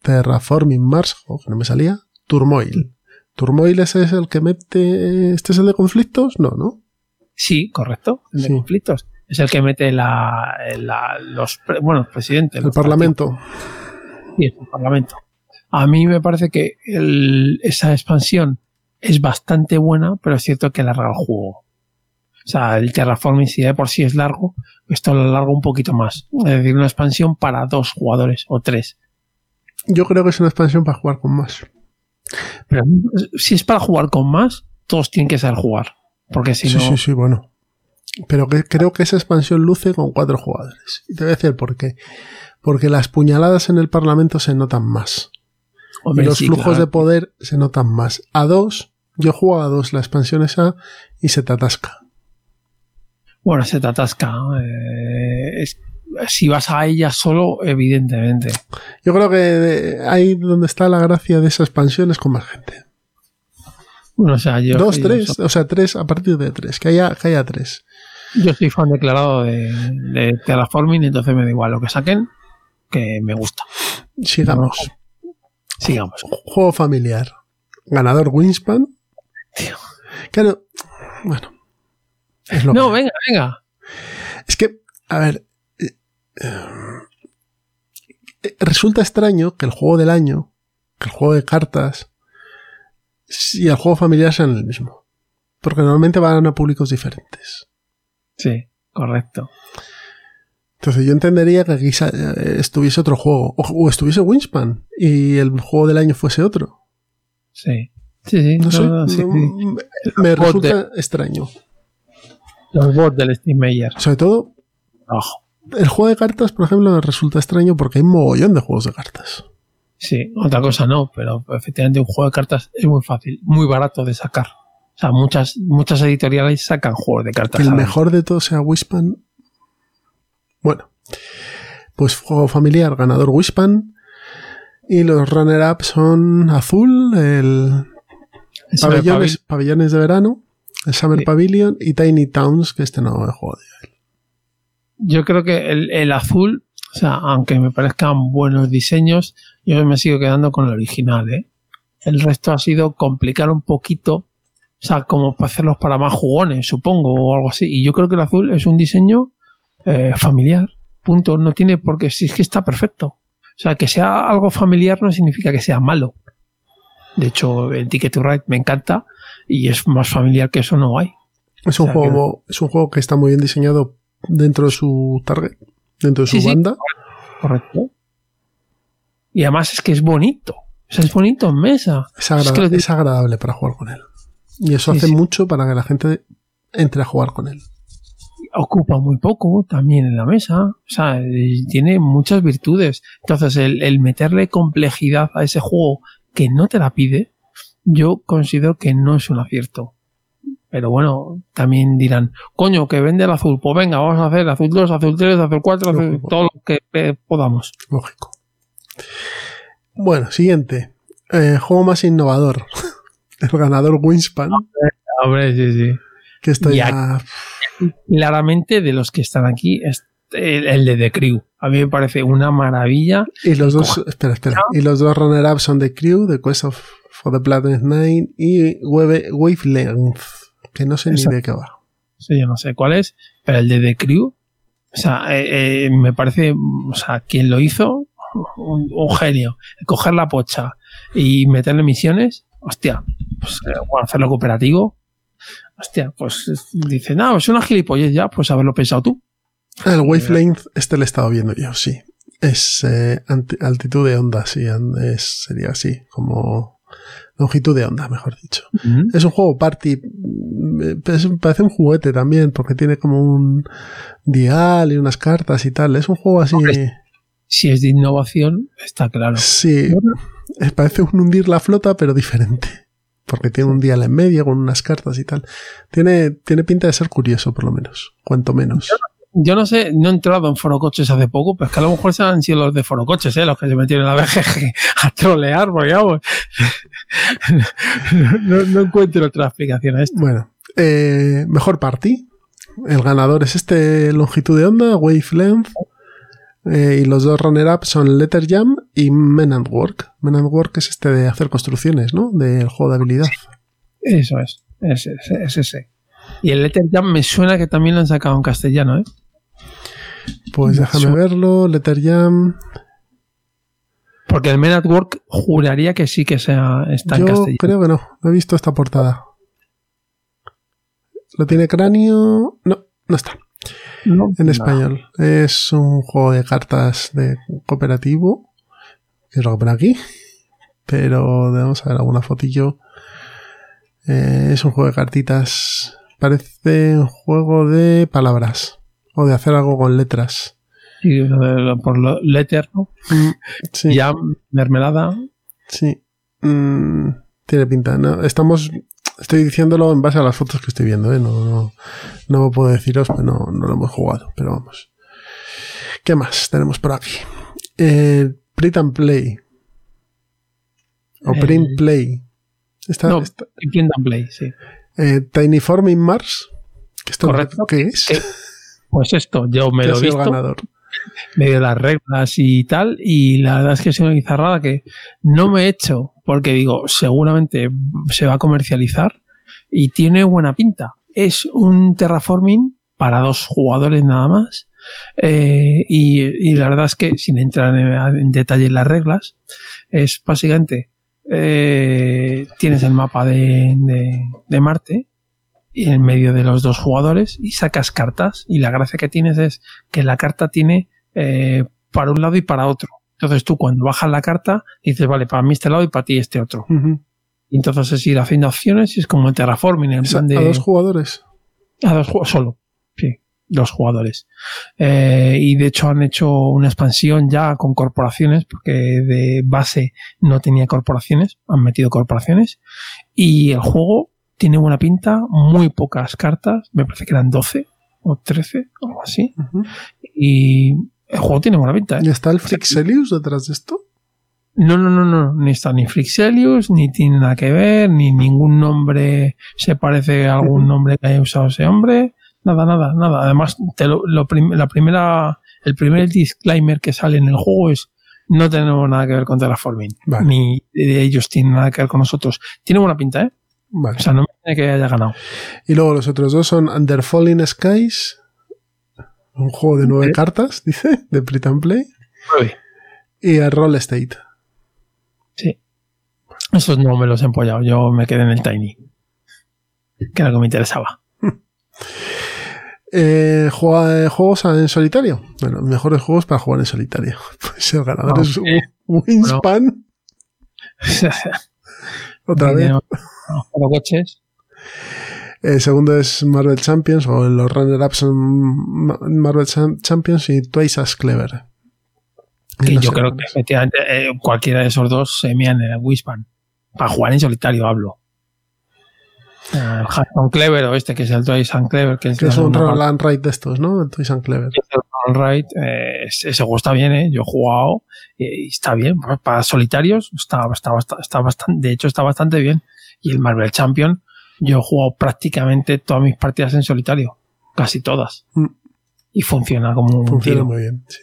Terraforming Mars, oh, que no me salía, Turmoil. Turmoil ese es el que mete. ¿Este es el de conflictos? No, ¿no? Sí, correcto, el de Sí. conflictos. Es el que mete la, la- los, bueno, el presidente. El los Parlamento. Sí, el parlamento. A mí me parece que el- esa expansión es bastante buena, pero es cierto que alarga el juego. O sea, el Terraforming si de por sí es largo, esto lo alarga un poquito más. Es decir, una expansión para dos jugadores o tres. Yo creo que es una expansión para jugar con más. Pero si es para jugar con más, todos tienen que saber jugar. Porque si sí, no, sí, sí, bueno. Pero que, creo que esa expansión luce con cuatro jugadores. Y te voy a decir por qué. Porque las puñaladas en el Parlamento se notan más. hombre, y los sí, flujos claro. de poder se notan más. A dos, yo juego a dos la expansión esa y se te atasca. Bueno, se te atasca. eh, es- si vas a ella solo, evidentemente. Yo creo que eh, ahí donde está la gracia de esa expansión es con más gente. Bueno, o sea, yo, Dos, tres, o sea, tres a partir de tres. Que haya, que haya tres. yo soy fan declarado de, de Terraforming, entonces me da igual lo que saquen, que me gusta. Sigamos. Sigamos. Juego familiar. Ganador Wingspan. Tío. Claro, bueno. Es lo No, que- venga, venga. Es que, a ver. Eh, eh, resulta extraño que el juego del año, que el juego de cartas y el juego familiar sean el mismo. Porque normalmente van a públicos diferentes. Sí, correcto. Entonces yo entendería que aquí sa- eh, estuviese otro juego. O, o estuviese Wingspan y el juego del año fuese otro. Sí. Sí, sí. No sé. no, no, sí, no- sí. me resulta extraño. Los bots del Steam Meyer. Sobre todo, Abajo. El juego de cartas, por ejemplo, resulta extraño porque hay un mogollón de juegos de cartas. Sí, otra cosa no, pero efectivamente un juego de cartas es muy fácil, muy barato de sacar. O sea, muchas, muchas editoriales sacan juegos de cartas. Que el mejor de todos sea Wispan. Bueno, pues juego familiar, ganador Wispan. Y los runner-up son Azul, el pabellones, pabellones de verano, el Summer Sí. Pavilion y Tiny Towns, que este no he jugado. Yo creo que el, el azul, o sea, aunque me parezcan buenos diseños, yo me sigo quedando con el original, ¿eh? El resto ha sido complicar un poquito, o sea, como para hacerlos para más jugones, supongo, o algo así. Y yo creo que el azul es un diseño eh, familiar, punto. No tiene por qué, si es que está perfecto. O sea, que sea algo familiar no significa que sea malo. De hecho, el Ticket to Ride me encanta y es más familiar que eso no hay. Es un, O sea, juego, es un juego que está muy bien diseñado dentro de su target, dentro de su Sí, sí. banda. Correcto. Y además es que es bonito. O sea, es bonito en mesa. Es, que agradable para jugar con él. Y eso Sí, hace mucho para que la gente entre a jugar con él. Ocupa muy poco también en la mesa. O sea, eh, tiene muchas virtudes. Entonces, el, el meterle complejidad a ese juego que no te la pide, yo considero que no es un acierto. Pero bueno, también dirán, coño, que vende el azul. Pues venga, vamos a hacer azul 2, azul 3, azul 4, azul, todo lo que eh, podamos. Lógico. Bueno, siguiente. Eh, juego más innovador. El ganador Wingspan, Hombre, sí, sí. que esto Y ya... claramente de los que están aquí es el, el de The Crew. A mí me parece una maravilla. Y los dos... Espera, espera. Y los dos runner-ups son de Crew, de Quest of For the Planet Nine y Wave, Wavelength, que no sé Exacto. ni de qué va. Sí, yo no sé cuál es, pero el de The Crew, o sea, eh, eh, me parece, o sea, quien lo hizo, un, un genio. Coger la pocha y meterle misiones, hostia, pues eh, bueno, hacerlo cooperativo, hostia, pues es- dice, no, es una gilipollez ya, pues haberlo pensado tú. El Wavelength, este lo he estado viendo yo, sí. Es eh, altitud de onda, sí, es- sería así, como longitud de onda, mejor dicho. Es un juego party, mm, es- parece un juguete también, porque tiene como un dial y unas cartas y tal. Es un juego así. Hombre, Si es de innovación, está claro. Sí, parece un hundir la flota, pero diferente. Porque tiene un dial en medio con unas cartas y tal. Tiene, tiene pinta de ser curioso, por lo menos. Cuanto menos. Yo no sé, no he entrado en Forocoches hace poco, pero es que a lo mejor se han sido los de Forocoches, ¿eh? los que se metieron en la BGG a trolear, porque vamos, no, no encuentro otra explicación a esto. Bueno, eh, mejor party. El ganador es este longitud de onda, Wavelength. Eh, y los dos runner-up son Letter Jam y Men and Work. Men and Work es este de hacer construcciones, ¿no? Del juego de habilidad. Eso es, es, es, es ese. Y el Letter Jam me suena que también lo han sacado en castellano, ¿eh? Pues Me déjame verlo. Letter Jam. Porque el Men at Work juraría que sí que sea, está en Yo castellano. creo que no. No he visto esta portada. ¿Lo tiene cráneo? No, no está. No, En no. español. Es un juego de cartas de cooperativo. Que es lo que pone aquí. Pero vamos a ver alguna fotillo. Eh, es un juego de cartitas. Parece un juego de palabras. O de hacer algo con letras. Sí, por lo letter, ¿no? Sí. Jam, mermelada. Sí. Mm, tiene pinta. No, estamos. Estoy diciéndolo en base a las fotos que estoy viendo, ¿eh? No, no, no puedo deciros, pues no, no lo hemos jugado, pero vamos. ¿Qué más tenemos por aquí? Eh, Print and Play. O Print Play. Esta, No, esta- Print and Play, sí. eh, Tiny Form in Mars. ¿Qué esto Correcto. ¿Qué es? ¿Qué? Pues esto, yo me ¿Qué lo he visto. ganador? medio las reglas y tal, y la verdad es que es una guizarrada que no me he hecho, porque digo, seguramente se va a comercializar y tiene buena pinta. Es un terraforming para dos jugadores nada más, eh, y, y la verdad es que, sin entrar en, en detalle en las reglas, es básicamente, eh, tienes el mapa de, de- de Marte, en medio de los dos jugadores y sacas cartas y la gracia que tienes es que la carta tiene eh, para un lado y para otro. Entonces tú cuando bajas la carta dices, vale, para mí este lado y para ti este otro. Y entonces es ir haciendo acciones y es como el terraforming, en plan de... A dos jugadores. A dos jugadores, solo. Sí, dos jugadores. Eh, y de hecho han hecho una expansión ya con corporaciones, porque de base no tenía corporaciones, han metido corporaciones. Y el juego tiene buena pinta, muy pocas cartas, me parece que eran 12 o 13, algo así. Y el juego tiene buena pinta, ¿eh? ¿Y está el Frixelius detrás de esto? No, no, no, no, ni está ni Frixelius, ni tiene nada que ver, ni ningún nombre se parece a algún nombre que haya usado ese hombre. Nada, nada, nada. Además, te lo, lo prim- la primera, el primer disclaimer que sale en el juego es no tenemos nada que ver con Terraforming. Vale. Ni de ellos tienen nada que ver con nosotros. Tiene buena pinta, ¿eh? Vale. O sea, no me tiene que haya ganado. Y luego los otros dos son Under Falling Skies, un juego de nueve ¿Eh? cartas, dice, de Print and Play, Nueve. y a Roll State. Sí. Esos no me los he empollado. Yo me quedé en el Tiny. Que era lo que me interesaba. Eh, juega- eh, juegos en solitario. Bueno, mejores juegos para jugar en solitario. Pues el ganador No, es eh, Wingspan, otra vez. Coches. El segundo es Marvel Champions, o los runner-ups Marvel Cham- Champions y Twice as Clever. Y Que yo creo que efectivamente eh, cualquiera de esos dos se mean en el Wispan. Para jugar en solitario hablo. Eh, El Hudson Clever o este que es el Toys and Clever, que es, Que es un roll and ride de estos, ¿no? El Twice and Clever. del Roll Ride, eh, ese juego está bien, ¿eh? Yo he jugado y está bien. Para- solitarios está, está, bast- está bastante, de hecho está bastante bien. Y el Marvel Champion, yo he jugado prácticamente todas mis partidas en solitario. Casi todas. Mm. Y funciona como un Funciona tiro. muy bien, sí.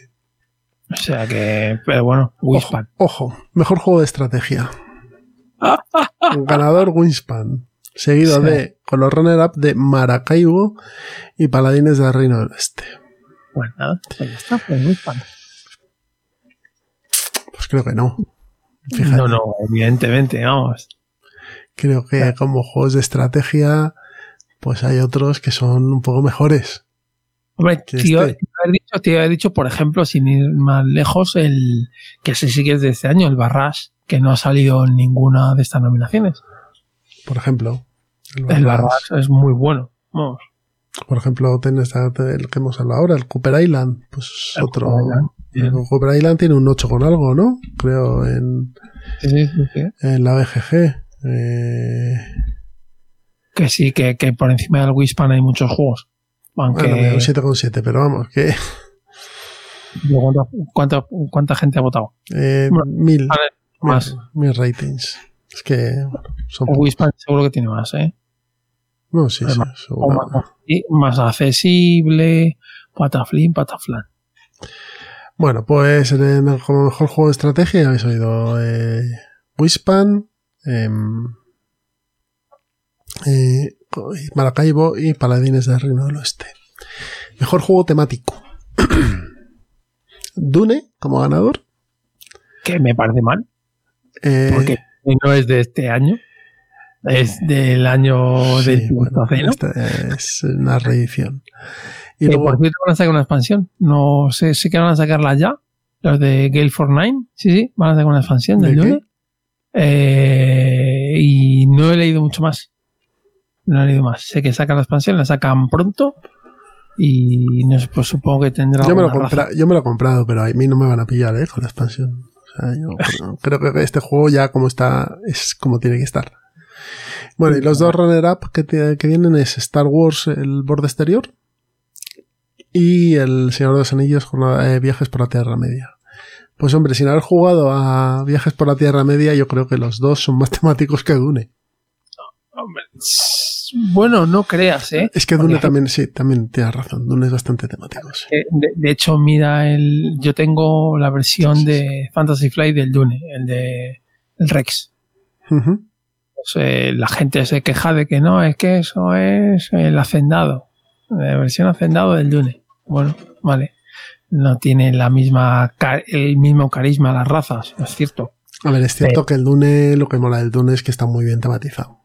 O sea que, pero bueno, Ojo, Wispan. ojo, mejor juego de estrategia. Ganador Winspan. Seguido Sí. de, con los runner-up de Maracaibo y Paladines del Reino del Este. Pues nada, pues ya está, pues muy fan. Pues creo que no. Fíjate. No, no, evidentemente, vamos. Creo que como juegos de estrategia, pues hay otros que son un poco mejores. Hombre, este- te iba a haber dicho, te iba a haber dicho, por ejemplo, sin ir más lejos, el que que es de este año, el Barras, que no ha salido en ninguna de estas nominaciones. Por ejemplo, el El Barras. Es muy bueno. Vamos. Por ejemplo, tenés el que hemos hablado ahora, el Cooper Island. Pues El otro. Cooper Island, El bien. Cooper Island tiene un 8 con algo, ¿no? Creo en, Sí, sí, sí, sí. en la BGG. Eh, Que sí, que, que por encima del Wispan hay muchos juegos. Aunque, bueno, mira, un 7,7, pero vamos, que ¿cuánta, cuánta, cuánta gente ha votado? eh, Bueno, mil, mil, más. mil ratings. Es que son El. Wispan seguro que tiene más, ¿eh? No, sí, sí, más, más accesible, pataflin, pataflan. Bueno, pues en el- como mejor juego de estrategia habéis oído eh, Wispan, em, eh, Maracaibo y Paladines del Reino del Oeste. Mejor juego temático. Dune como ganador. Que me parece mal, eh, porque no es de este año. Es del año sí, del bueno, es una reedición. Y luego, por cierto van a sacar una expansión. No sé, sé que van a sacarla ya. Los de Gale for Nine. Sí, sí, van a sacar una expansión del. Dune. Eh, y no he leído mucho más. No he leído más. Sé que sacan la expansión, la sacan pronto. Y no sé, pues supongo que tendrá. yo, me lo compra- yo me lo he comprado, pero a mí no me van a pillar eh, con la expansión. O sea, yo creo- creo que este juego ya como está, es como tiene que estar. Bueno, y los dos runner-up que, te- que vienen es Star Wars, el borde exterior, y el Señor de los Anillos, jornada- eh, Viajes por la Tierra Media. Pues hombre, sin haber jugado a Viajes por la Tierra Media, yo creo que los dos son más temáticos que Dune. Hombre, Bueno, no creas, ¿eh? Es que Dune Porque- también, sí, también tienes razón, Dune es bastante temático. sí. Eh, De, de hecho, mira, el, yo tengo la versión de Fantasy Flight del Dune, el de el Rex. Pues, eh, la gente se queja de que no, es que eso es el hacendado. La versión hacendado del Dune. Bueno, vale. No tiene la misma el mismo carisma las razas, es cierto. A ver, es cierto que el Dune, lo que mola del Dune es que está muy bien tematizado.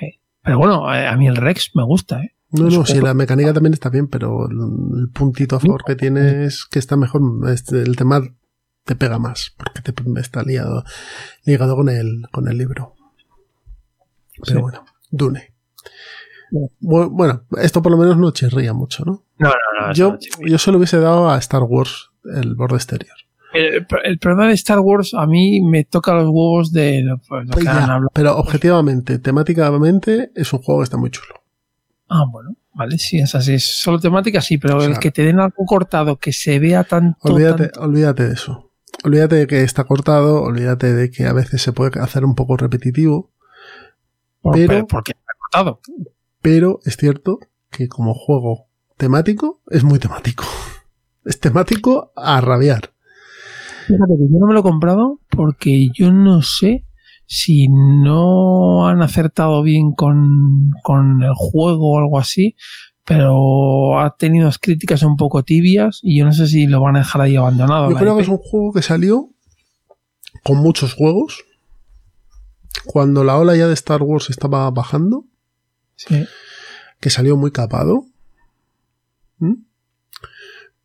Eh, Pero bueno, eh, a mí el Rex me gusta, ¿eh? No, no, sí, la mecánica también está bien, pero el, puntito a favor que tiene es que está mejor. el tema te pega más, porque te está liado, ligado con el, con el libro. Pero Sí. bueno, Dune. Bueno, esto por lo menos no chirría mucho, ¿no? No, no, no. Yo, no, yo solo hubiese dado a Star Wars el borde exterior. el, el problema de Star Wars a mí me toca los huevos de lo, pues, lo que Ya, han hablado. pero objetivamente, temáticamente, es un juego que está muy chulo. Ah, bueno, vale, sí, es así. Es solo temática, sí, pero O el que te den algo cortado, que se vea tanto. Olvídate, tanto- olvídate de eso. Olvídate de que está cortado, olvídate de que a veces se puede hacer un poco repetitivo, por- pero- pero porque está cortado. Pero es cierto que como juego temático es muy temático. Es temático a rabiar. Fíjate que yo no me lo he comprado porque yo no sé si no han acertado bien con, con el juego o algo así, pero ha tenido críticas un poco tibias y yo no sé si lo van a dejar ahí abandonado. Yo creo que IP. es un juego que salió con muchos juegos. Cuando la ola ya de Star Wars estaba bajando, Que salió muy capado. ¿Mm?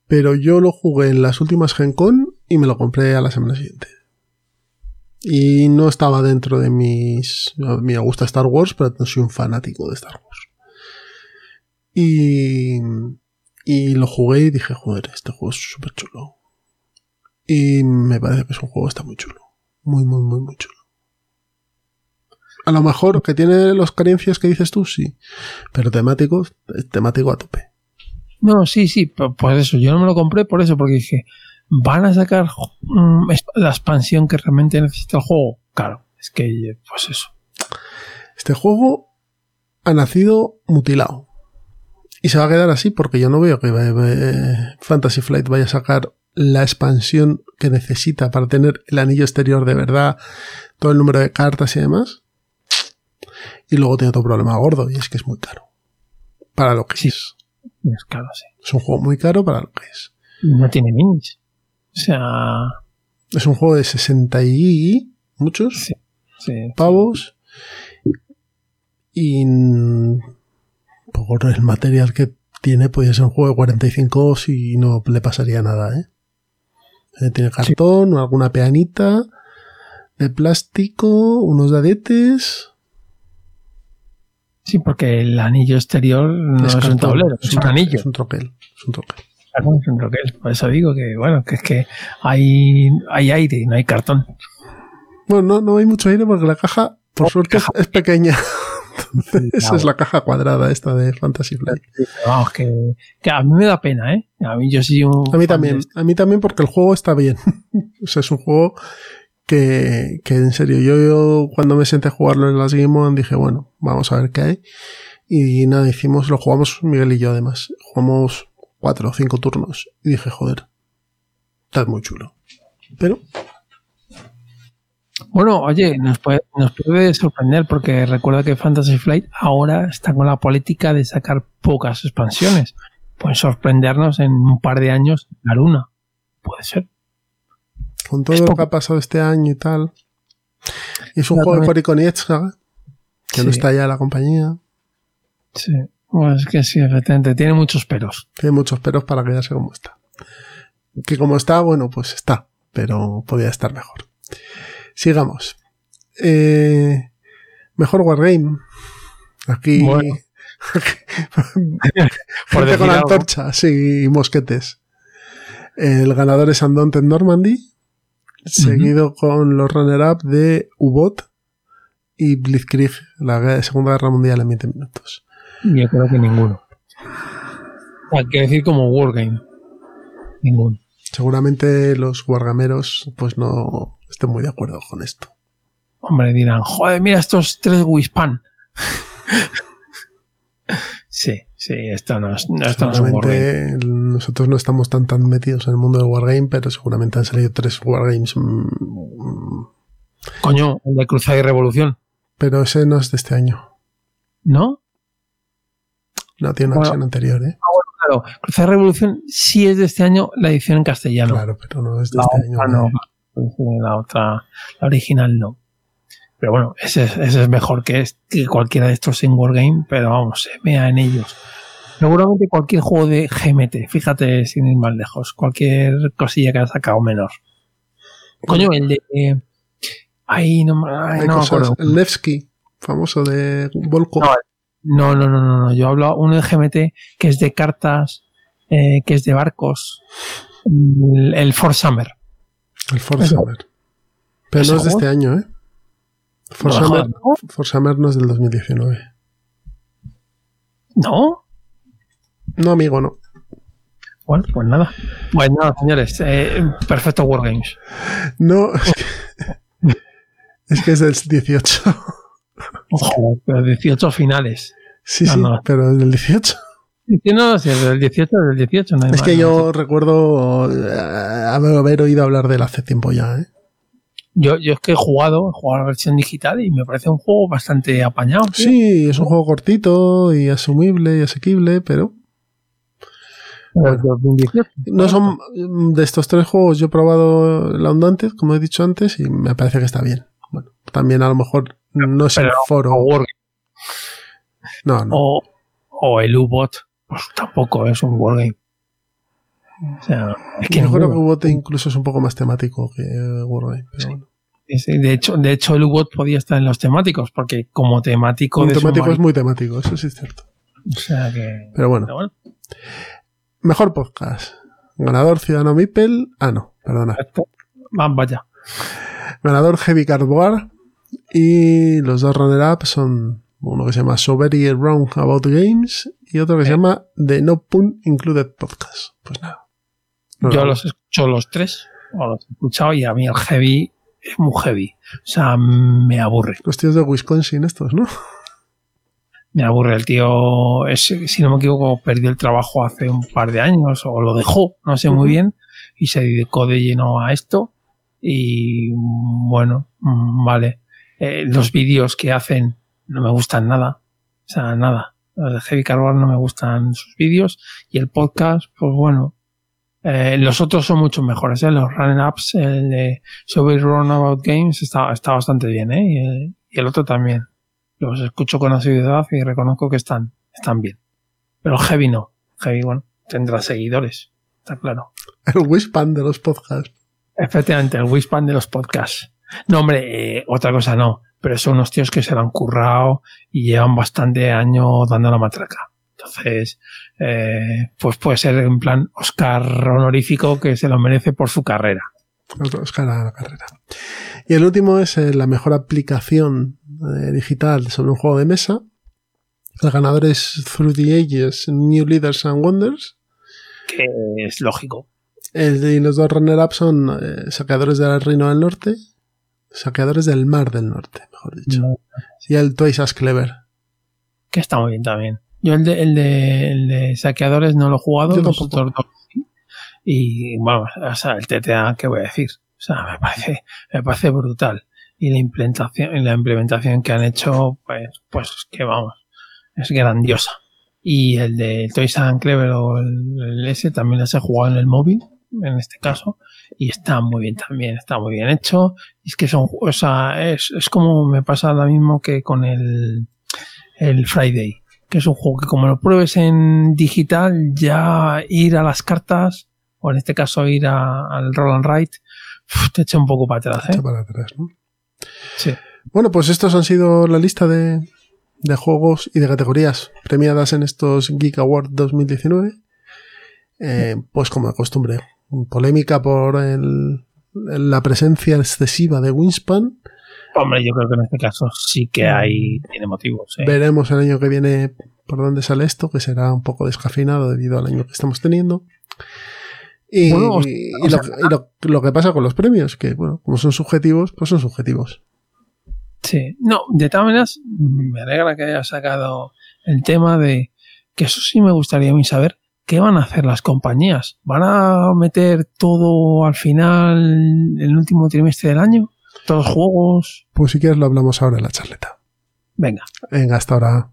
Pero yo lo jugué en las últimas Gen Con y me lo compré a la semana siguiente. Y no estaba dentro de mis... A mí me gusta Star Wars, pero no soy un fanático de Star Wars. Y, y lo jugué y dije, joder, este juego es súper chulo. Y me parece que es un juego que está muy chulo. Muy, muy, muy, muy chulo. A lo mejor que tiene los carencias que dices tú, sí. Pero temático, temático a tope. No, sí, sí, por, por eso. Yo no me lo compré por eso, porque dije, ¿van a sacar mm, la expansión que realmente necesita el juego? Claro, es que, pues eso. Este juego ha nacido mutilado. Y se va a quedar así porque yo no veo que eh, Fantasy Flight vaya a sacar la expansión que necesita para tener el anillo exterior de verdad, todo el número de cartas y demás. Y luego tiene otro problema gordo y es que es muy caro. Para lo que Sí. es. Es caro, sí. Es un juego muy caro para lo que es. No tiene minis. O sea, Es un juego de 60 y muchos Sí. sí. pavos. Y por el material que tiene, podría ser un juego de 45 si no le pasaría nada, ¿eh? Eh, Tiene cartón, alguna peanita de plástico, unos dadetes. Sí, porque el anillo exterior no es, un tablero, es, un anillo. Es un troquel. Es un troquel. Claro, es un troquel. Por eso digo que, bueno, que es que hay, hay aire y no hay cartón. Bueno, no, no hay mucho aire porque la caja, por suerte, es, caja. es pequeña. Entonces, esa es la caja cuadrada esta de Fantasy Flight. Vamos, que, que a mí me da pena, ¿eh? A mí yo soy un. A mí también, a mí también porque el juego está bien. o sea, es un juego que, en serio, yo, yo cuando me senté a jugarlo en las Game On dije, bueno, vamos a ver qué hay. Y nada, hicimos, lo jugamos Miguel y yo además. Jugamos cuatro o cinco turnos. Y dije, joder, está muy chulo. Pero, Bueno, oye, nos puede, sorprender porque recuerda que Fantasy Flight ahora está con la política de sacar pocas expansiones. Puede sorprendernos en un par de años dar una. Puede ser. Con todo lo que ha pasado este año y tal. Y es un juego de Konietzka, que no está ya en la compañía. Sí. Bueno, es que sí, efectivamente, tiene muchos peros. Tiene muchos peros para quedarse como está. Que como está, bueno, pues está, pero podría estar mejor. Sigamos. Eh, mejor Wargame. Aquí. Bueno. Por gente con algo. antorchas y mosquetes. El ganador es Undaunted Normandy, seguido con los runner-up de U-Bot y Blitzkrieg, la Segunda Guerra Mundial en 20 minutos. Yo creo que ninguno. Hay que decir como Wargame. Ninguno. Seguramente los wargameros pues no estén muy de acuerdo con esto. Hombre, dirán, joder, mira estos tres Wispan. sí, sí, esto no es, no, nosotros no estamos tan tan metidos en el mundo del wargame, pero seguramente han salido tres wargames. mm, Coño, el de Cruzada y Revolución. Pero ese no es de este año. ¿No? No tiene una Bueno. versión anterior, ¿eh? Claro, Cruzada y Revolución sí es de este año la edición en castellano. Claro, pero no es de la este año. ¿no? no. La otra, la original no. Pero bueno, ese, es- ese es mejor que, este- que cualquiera de estos en Wargame, pero vamos, se vea en ellos. Seguramente cualquier juego de GMT, fíjate sin ir más lejos, cualquier cosilla que ha sacado menor. Coño, el de. eh, Ay, no, me- ay, no me acuerdo. El Nevsky, famoso de Volko. No, No, no, no, no. Yo hablo uno de GMT que es de cartas, eh, que es de barcos. El, el For Summer. el For Summer. Pero ¿Ese no es de este año, ¿eh? For, No me Summer, ¿no? For Summer no es del 2019. ¿No? No, amigo, no. Bueno, pues nada. Pues nada, señores. eh, perfecto Wargames. No, es que, es que es del 18. Ojo, pero 18 finales. Sí, No, sí, no. pero es del 18. Sí, No, es del 18, del 18. No hay Es más, que yo recuerdo eh, haber, haber oído hablar de él hace tiempo ya, ¿eh? Yo, yo es que he jugado, he jugado la versión digital y me parece un juego bastante apañado. tío. Sí, es un juego cortito y asumible y asequible, pero Pero del 2018. no son de estos tres juegos. Yo he probado el Undaunted, como he dicho antes, y me parece que está bien. Bueno, también a lo mejor no es el Pero foro. O. No, no. o, o el U-Bot, pues tampoco es un Wargame. O sea, es que Yo creo que Bote incluso es un poco más temático que Wargame, pero bueno. Sí, sí, De hecho, de hecho, el U-Bot podía estar en los temáticos, porque como temático Un de temático es muy temático, eso sí es cierto. O sea que. Pero bueno, pero bueno, mejor podcast. Ganador Ciudadano Mipel. Ah, no, perdona. vaya. Ganador Heavy Cardboard. Y los dos runner-up son uno que se llama So Very Wrong About Games y otro que se llama The No Pun Included Podcast. Pues nada. Yo los escucho los tres, o los he escuchado, y a mí el heavy es muy heavy. O sea, me aburre. Los tíos de Wisconsin estos, ¿no? Me aburre. El tío, es, si no me equivoco, perdió el trabajo hace un par de años, o lo dejó, no sé muy bien. y se dedicó de lleno a esto. Y bueno, vale. Eh, los vídeos que hacen no me gustan nada. O sea, nada. Los de Heavy Carbon no me gustan sus vídeos. Y el podcast, pues bueno. Eh, los otros son mucho mejores, ¿eh? Los Running Ups, el de Sober Run About Games está, está bastante bien, ¿eh? Y el, y el otro también. Los escucho con asiduidad y reconozco que están, están bien. Pero Heavy no. Heavy, bueno, tendrá seguidores. Está claro. El Wispan de los podcasts. Efectivamente, el Wispan de los podcasts. No, hombre, eh, otra cosa no. Pero son unos tíos que se lo han currado y llevan bastante años dando la matraca. Entonces, eh, pues puede ser en plan Oscar honorífico que se lo merece por su carrera. Oscar a la carrera. Y el último es eh, la mejor aplicación eh, digital sobre un juego de mesa. El ganador es Through the Ages, New Leaders and Wonders. Que es lógico. El, y los dos runner-ups son eh, Saqueadores del Reino del Norte, Saqueadores del Mar del Norte, mejor dicho. No. Y el Twice as Clever. Que está muy bien también. Yo el de, el de, el de saqueadores no lo he jugado, Yo los tampoco. otros dos. Y vamos, o sea, el TTA, ¿qué voy a decir? O sea, me parece, me parece brutal. Y la implementación, la implementación que han hecho, pues, pues que vamos, es grandiosa. Y el de Toys and Clever o el, el S también las he jugado en el móvil, en este caso, y está muy bien también, está muy bien hecho. Y es que son, o sea, es, es como me pasa lo mismo que con el, el Friday, que es un juego que como lo pruebes en digital, ya ir a las cartas, o en este caso ir a- al roll and write, te echa un poco para atrás, ¿eh? Echa para atrás, ¿no? Sí. Bueno, pues estos han sido la lista de, de juegos y de categorías premiadas en estos Geek Awards 2019. Eh, pues como de costumbre, polémica por el- la presencia excesiva de Winspan. Hombre, yo creo que en este caso sí que hay, tiene motivos, ¿eh? Veremos el año que viene por dónde sale esto, que será un poco descafeinado debido al año que estamos teniendo. Y, Bueno, o- y o lo, sea- y lo- lo que pasa con los premios, que bueno, como son subjetivos, pues son subjetivos. Sí, no, de todas maneras, me alegra que haya sacado el tema de que eso sí me gustaría a mí saber qué van a hacer las compañías. ¿Van a meter todo al final, el último trimestre del año? ¿Todos los juegos? Pues si quieres lo hablamos ahora en la charleta. Venga, Venga, hasta ahora.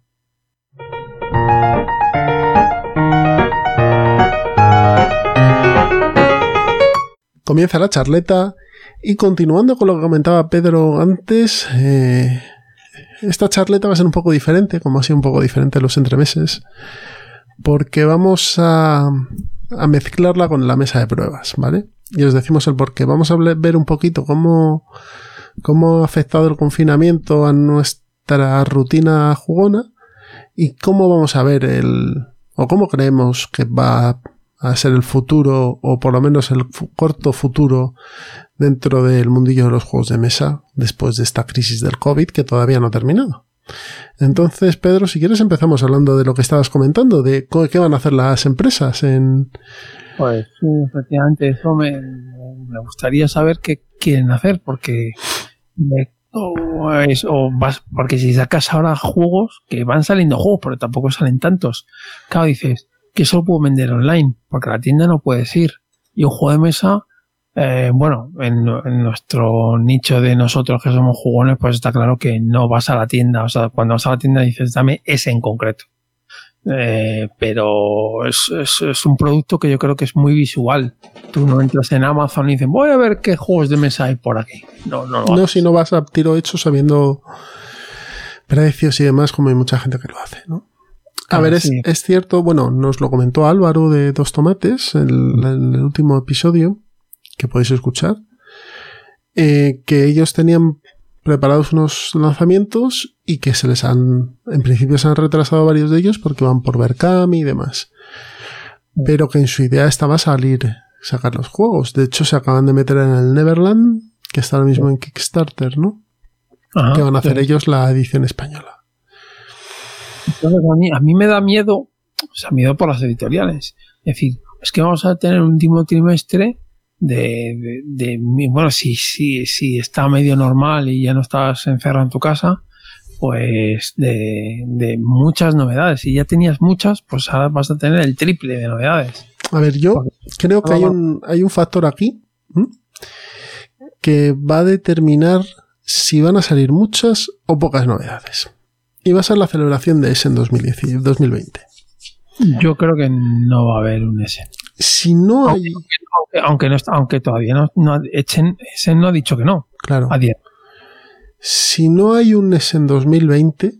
Comienza la charleta y continuando con lo que comentaba Pedro antes, eh, esta charleta va a ser un poco diferente, como ha sido un poco diferente los entremeses, porque vamos a, a mezclarla con la mesa de pruebas, ¿vale? Y os decimos el por qué. Vamos a ver un poquito cómo, cómo ha afectado el confinamiento a nuestra rutina jugona y cómo vamos a ver el o cómo creemos que va a ser el futuro o por lo menos el corto futuro dentro del mundillo de los juegos de mesa después de esta crisis del COVID que todavía no ha terminado. Entonces, Pedro, si quieres empezamos hablando de lo que estabas comentando, de qué van a hacer las empresas en... pues sí, efectivamente, eso me, gustaría saber qué quieren hacer, porque me- porque si sacas ahora juegos, que van saliendo juegos, pero tampoco salen tantos. Claro, dices, que solo puedo vender online, porque la tienda no puedes ir. Y un juego de mesa, eh, bueno, en, en nuestro nicho de nosotros que somos jugones, pues está claro que no vas a la tienda. O sea, cuando vas a la tienda dices, dame ese en concreto. Eh, pero es, es- es un producto que yo creo que es muy visual. Tú no entras en Amazon y dices, voy a ver qué juegos de mesa hay por aquí. No, no, lo No si no vas a tiro hecho sabiendo precios y demás, como hay mucha gente que lo hace, ¿no? A Ah, ver, es, sí. es cierto, bueno, nos lo comentó Álvaro de Dos Tomates en el, en el último episodio que podéis escuchar, eh, que ellos tenían preparados unos lanzamientos y que se les han, en principio se han retrasado varios de ellos porque van por Berkam y demás. Pero que en su idea estaba salir, sacar los juegos. De hecho, se acaban de meter en el Neverland, que está ahora mismo en Kickstarter, ¿no? Ajá, que van a hacer sí. ellos la edición española. Entonces, a mí, a mí me da miedo, o sea, miedo por las editoriales. Es decir, es que vamos a tener un último trimestre de, de, de- bueno, si, si, si está medio normal y ya no estás encerrado en tu casa, pues de, de muchas novedades. Si ya tenías muchas, pues ahora vas a tener el triple de novedades. A ver, yo creo que hay un, hay un factor aquí ¿m? que va a determinar si van a salir muchas o pocas novedades. Y va a ser la celebración de ese en 2010 2020. Yo creo que no va a haber un S. Si no hay. Aunque, aunque, no está- aunque todavía no, no echen, no ha dicho que no. Claro. A 10. Si no hay un NES en 2020,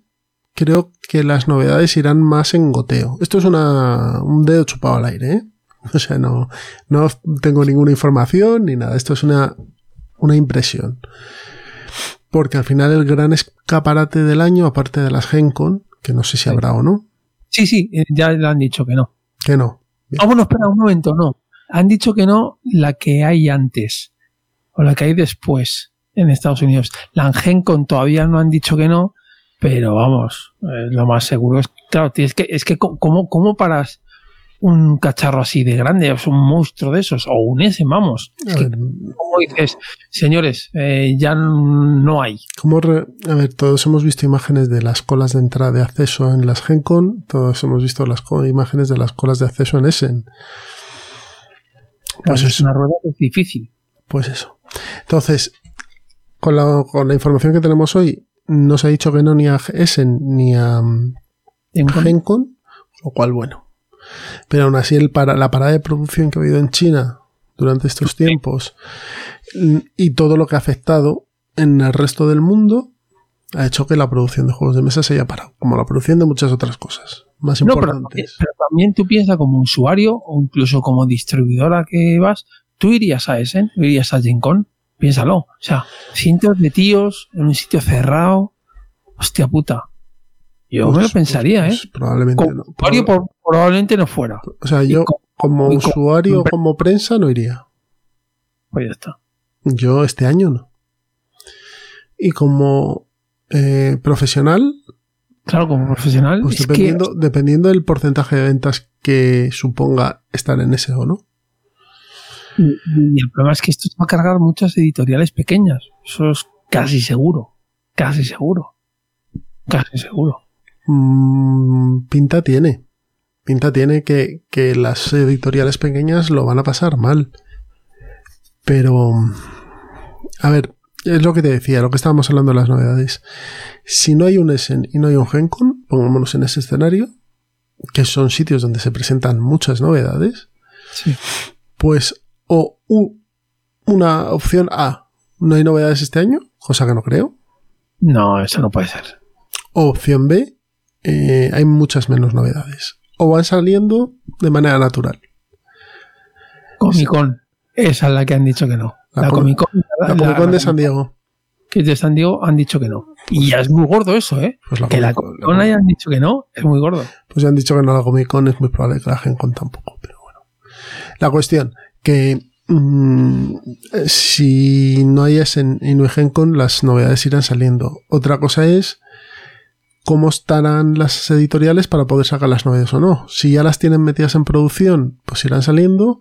creo que las novedades irán más en goteo. Esto es una, un dedo chupado al aire, ¿eh? O sea, no, no tengo ninguna información ni nada. Esto es una, una impresión. Porque al final el gran escaparate del año, aparte de las GenCon, que no sé si habrá o no, Sí, sí, eh, ya le han dicho que no. que no. Ah, espera un momento, no. Han dicho que no la que hay antes o la que hay después en Estados Unidos. La Gencon todavía no han dicho que no, pero vamos, eh, lo más seguro es, claro, tienes que, es que ¿cómo, cómo paras un cacharro así de grande? Es un monstruo de esos, o un S, vamos. Es que, ¿cómo dices, señores, eh, ya no hay? ¿cómo re- a ver, todos hemos visto imágenes de las colas de entrada de acceso en las GenCon, todos hemos visto las imágenes de las colas de acceso en Essen. Pues es eso. una rueda es difícil. Pues eso. Entonces, con la, con la información que tenemos hoy, no se ha dicho que no ni a Essen ni a mm. Gencon, lo cual bueno. Pero aún así el para, la parada de producción que ha habido en China durante estos tiempos mm, y todo lo que ha afectado en el resto del mundo ha hecho que la producción de juegos de mesa se haya parado, como la producción de muchas otras cosas más No, importantes. pero también tú piensas como usuario o incluso como distribuidora que vas, tú irías a Essen, irías a Gencon, piénsalo. O sea, cientos de tíos en un sitio cerrado, hostia puta. Yo Pues- me lo pensaría, pues ¿eh? Probablemente Como no. usuario por- probablemente no fuera. O sea, yo como- como como- usuario o como prensa no iría. Pues ya está. Yo este año no. Y como eh, profesional, Claro, como profesional, pues es dependiendo, dependiendo del porcentaje de ventas que suponga estar en ese o no. y el problema es que esto va a cargar muchas editoriales pequeñas. Eso es casi seguro. Casi seguro. Casi seguro. Mm, pinta tiene. Pinta tiene que, que las editoriales pequeñas lo van a pasar mal. Pero, a ver, es lo que te decía, lo que estábamos hablando de las novedades. Si no hay un Essen y no hay un Gencon, pongámonos en ese escenario, que son sitios donde se presentan muchas novedades, Sí. pues o u- una opción A, no hay novedades este año, cosa que no creo, No, eso no puede ser. o opción B, eh, hay muchas menos novedades. O van saliendo de manera natural. Comic Con. Esa es la que han dicho que no. La La, Com- Comic Con. La Comic Con de San Diego. Que de San Diego han dicho que no. Y ya es muy gordo eso, ¿eh? Pues la que la Comic Con- hayan dicho que no, es muy gordo. Pues ya han dicho que no la Comic Con, es muy probable que la Gen Con tampoco, pero bueno. La cuestión, que mm, si no hay no hay Gen Con, las novedades irán saliendo. Otra cosa es cómo estarán las editoriales para poder sacar las novedades o no. Si ya las tienen metidas en producción, pues irán saliendo.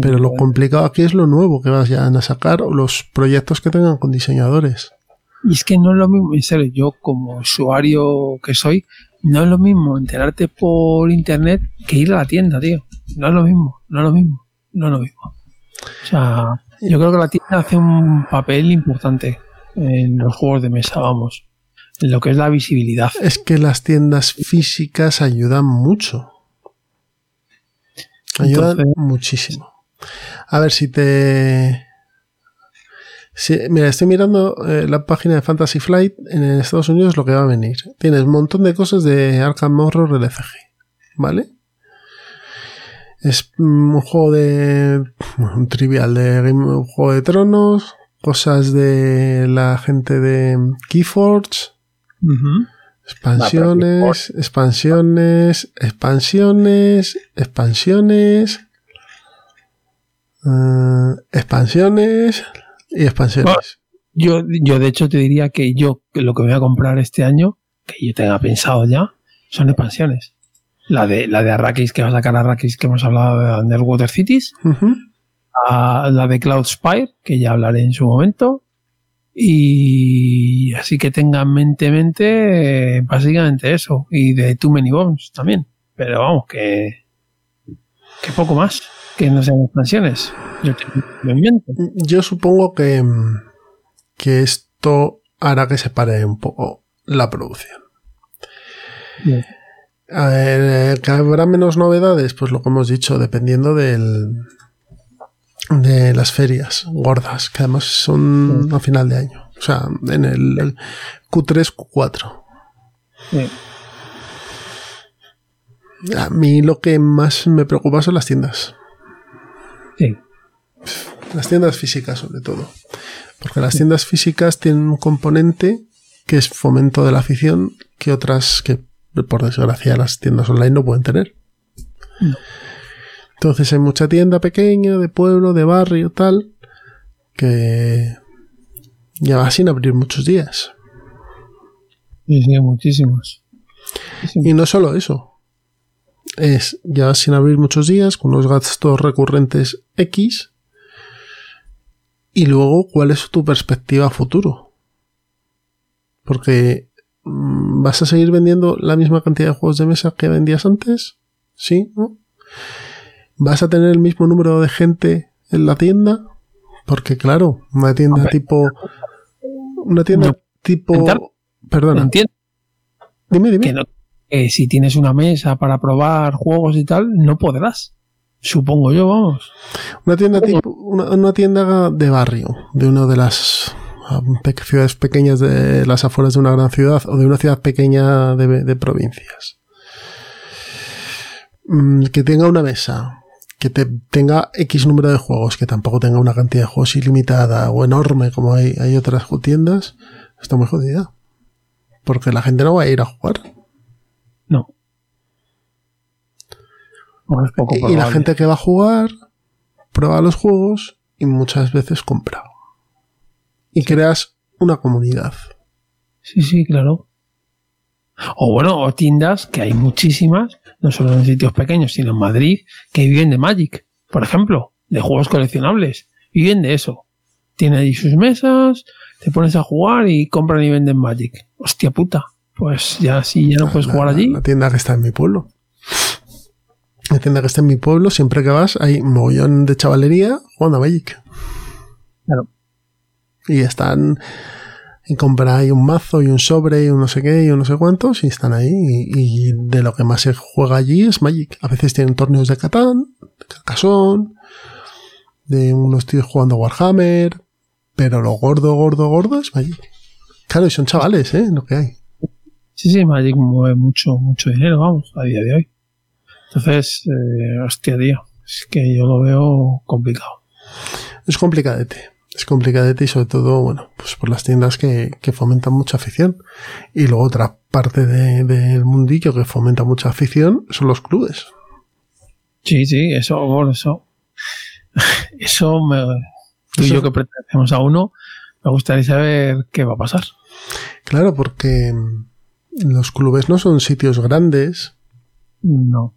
Pero lo complicado aquí es lo nuevo que vayan a sacar o los proyectos que tengan con diseñadores. Y es que no es lo mismo, en serio, yo como usuario que soy, no es lo mismo enterarte por internet que ir a la tienda, tío. No es lo mismo, no es lo mismo, no es lo mismo. O sea, yo creo que la tienda hace un papel importante en los juegos de mesa, vamos. Lo que es la visibilidad. Es que las tiendas físicas ayudan mucho. Ayudan Entonces- muchísimo. A ver si te. si- mira, estoy mirando eh, la página de Fantasy Flight en Estados Unidos lo que va a venir. Tienes un montón de cosas de Arkham Horror LCG. ¿Vale? Es un juego de. un trivial de Game- un juego de tronos. Cosas de la gente de Keyforge. Expansiones, expansiones, expansiones, expansiones, eh, expansiones y expansiones. Yo, yo de hecho te diría que yo que lo que voy a comprar este año, que yo tenga pensado ya, son expansiones. La de, la de Arrakis, que va a sacar Arrakis, que hemos hablado de Underwater Cities. Ujú. a la de Cloud Spire, que ya hablaré en su momento. Y así que tenga en mente, mente, básicamente eso. Y de Too Many Bombs también. Pero vamos, que. Que poco más, que no sean expansiones. Yo. Yo supongo que, que esto hará que se pare un poco la producción. Bien. A ver, eh, que habrá menos novedades, pues lo que hemos dicho, dependiendo del de las ferias gordas, que además son a final de año. O sea, en el, el Q3, Q4. Sí. A mí lo que más me preocupa son las tiendas. Sí. Las tiendas físicas, sobre todo. Porque las tiendas físicas tienen un componente que es fomento de la afición que otras que, por desgracia, las tiendas online no pueden tener. No. Entonces hay mucha tienda pequeña, de pueblo, de barrio, tal, que ya va sin abrir muchos días. Sí, sí, muchísimos. Y no solo eso. Es ya sin abrir muchos días, con unos gastos recurrentes X. Y luego, ¿cuál es tu perspectiva a futuro? Porque mm, ¿vas a seguir vendiendo la misma cantidad de juegos de mesa que vendías antes? ¿Sí? ¿No? ¿Vas a tener el mismo número de gente en la tienda? Porque claro, una tienda Hombre. tipo... Una tienda No. tipo... Perdona, Entiendo dime, dime. que, no- si tienes una mesa para probar juegos y tal, no podrás. Supongo yo, vamos. Una tienda tipo, una, una tienda de barrio, de una de las ah, ciudades pequeñas de las afueras de una gran ciudad o de una ciudad pequeña de, de provincias. Mm, Que tenga una mesa, que te, tenga X número de juegos, que tampoco tenga una cantidad de juegos ilimitada o enorme como hay, hay otras tiendas, está muy jodida. Porque la gente no va a ir a jugar. No. No es poco Y la gente que va a jugar prueba los juegos y muchas veces compra. Y creas una comunidad. Sí, sí, claro. O bueno, o tiendas, que hay muchísimas, no solo en sitios pequeños, sino en Madrid, que viven de Magic, por ejemplo, de juegos coleccionables. Viven de eso. Tienen ahí sus mesas, te pones a jugar y compran y venden Magic. Hostia puta. Pues ya sí, ya no puedes La- jugar allí. La tienda que está en mi pueblo. La tienda que está en mi pueblo, siempre que vas, hay mogollón de chavalería jugando a Magic. Claro. Y están. Y compran ahí un mazo y un sobre y un no sé qué y un no sé cuántos y están ahí. Y, y de lo que más se juega allí es Magic. A veces tienen torneos de Catán, de Carcassonne, de unos tíos jugando Warhammer. Pero lo gordo, gordo, gordo es Magic. Claro, y son chavales, ¿eh? Lo que hay. Sí, sí, Magic mueve mucho, mucho dinero, vamos, a día de hoy. Entonces, eh, hostia, tío, es que yo lo veo complicado. Es complicadete. Es complicadete y sobre todo, bueno, pues por las tiendas que, que fomentan mucha afición. Y luego otra parte de- del mundillo que fomenta mucha afición son los clubes. Sí, sí, eso, por eso. Eso me. Tú y yo que pertenecemos a uno, me gustaría saber qué va a pasar. Claro, porque mm, los clubes no son sitios grandes No.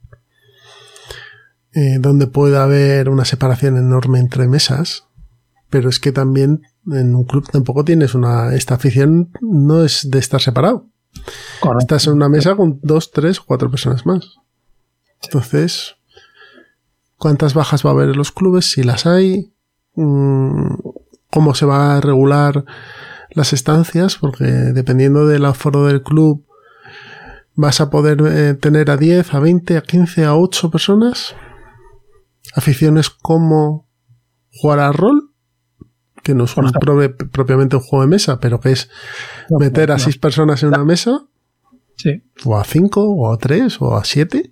eh, donde puede haber una separación enorme entre mesas. Pero es que también en un club tampoco tienes una... Esta afición no es de estar separado. Correcto. Estás en una mesa con dos, tres cuatro personas más. Entonces, ¿cuántas bajas va a haber en los clubes? Si las hay, Mm, ¿cómo se va a regular las estancias? Porque dependiendo del aforo del club, vas a poder eh, tener a 10, a 20, a 15, a 8 personas. Aficiones como jugar al rol, que no es un propiamente un juego de mesa, pero que es meter a. 6 personas en una mesa Sí. o a 5, o a 3, o a 7.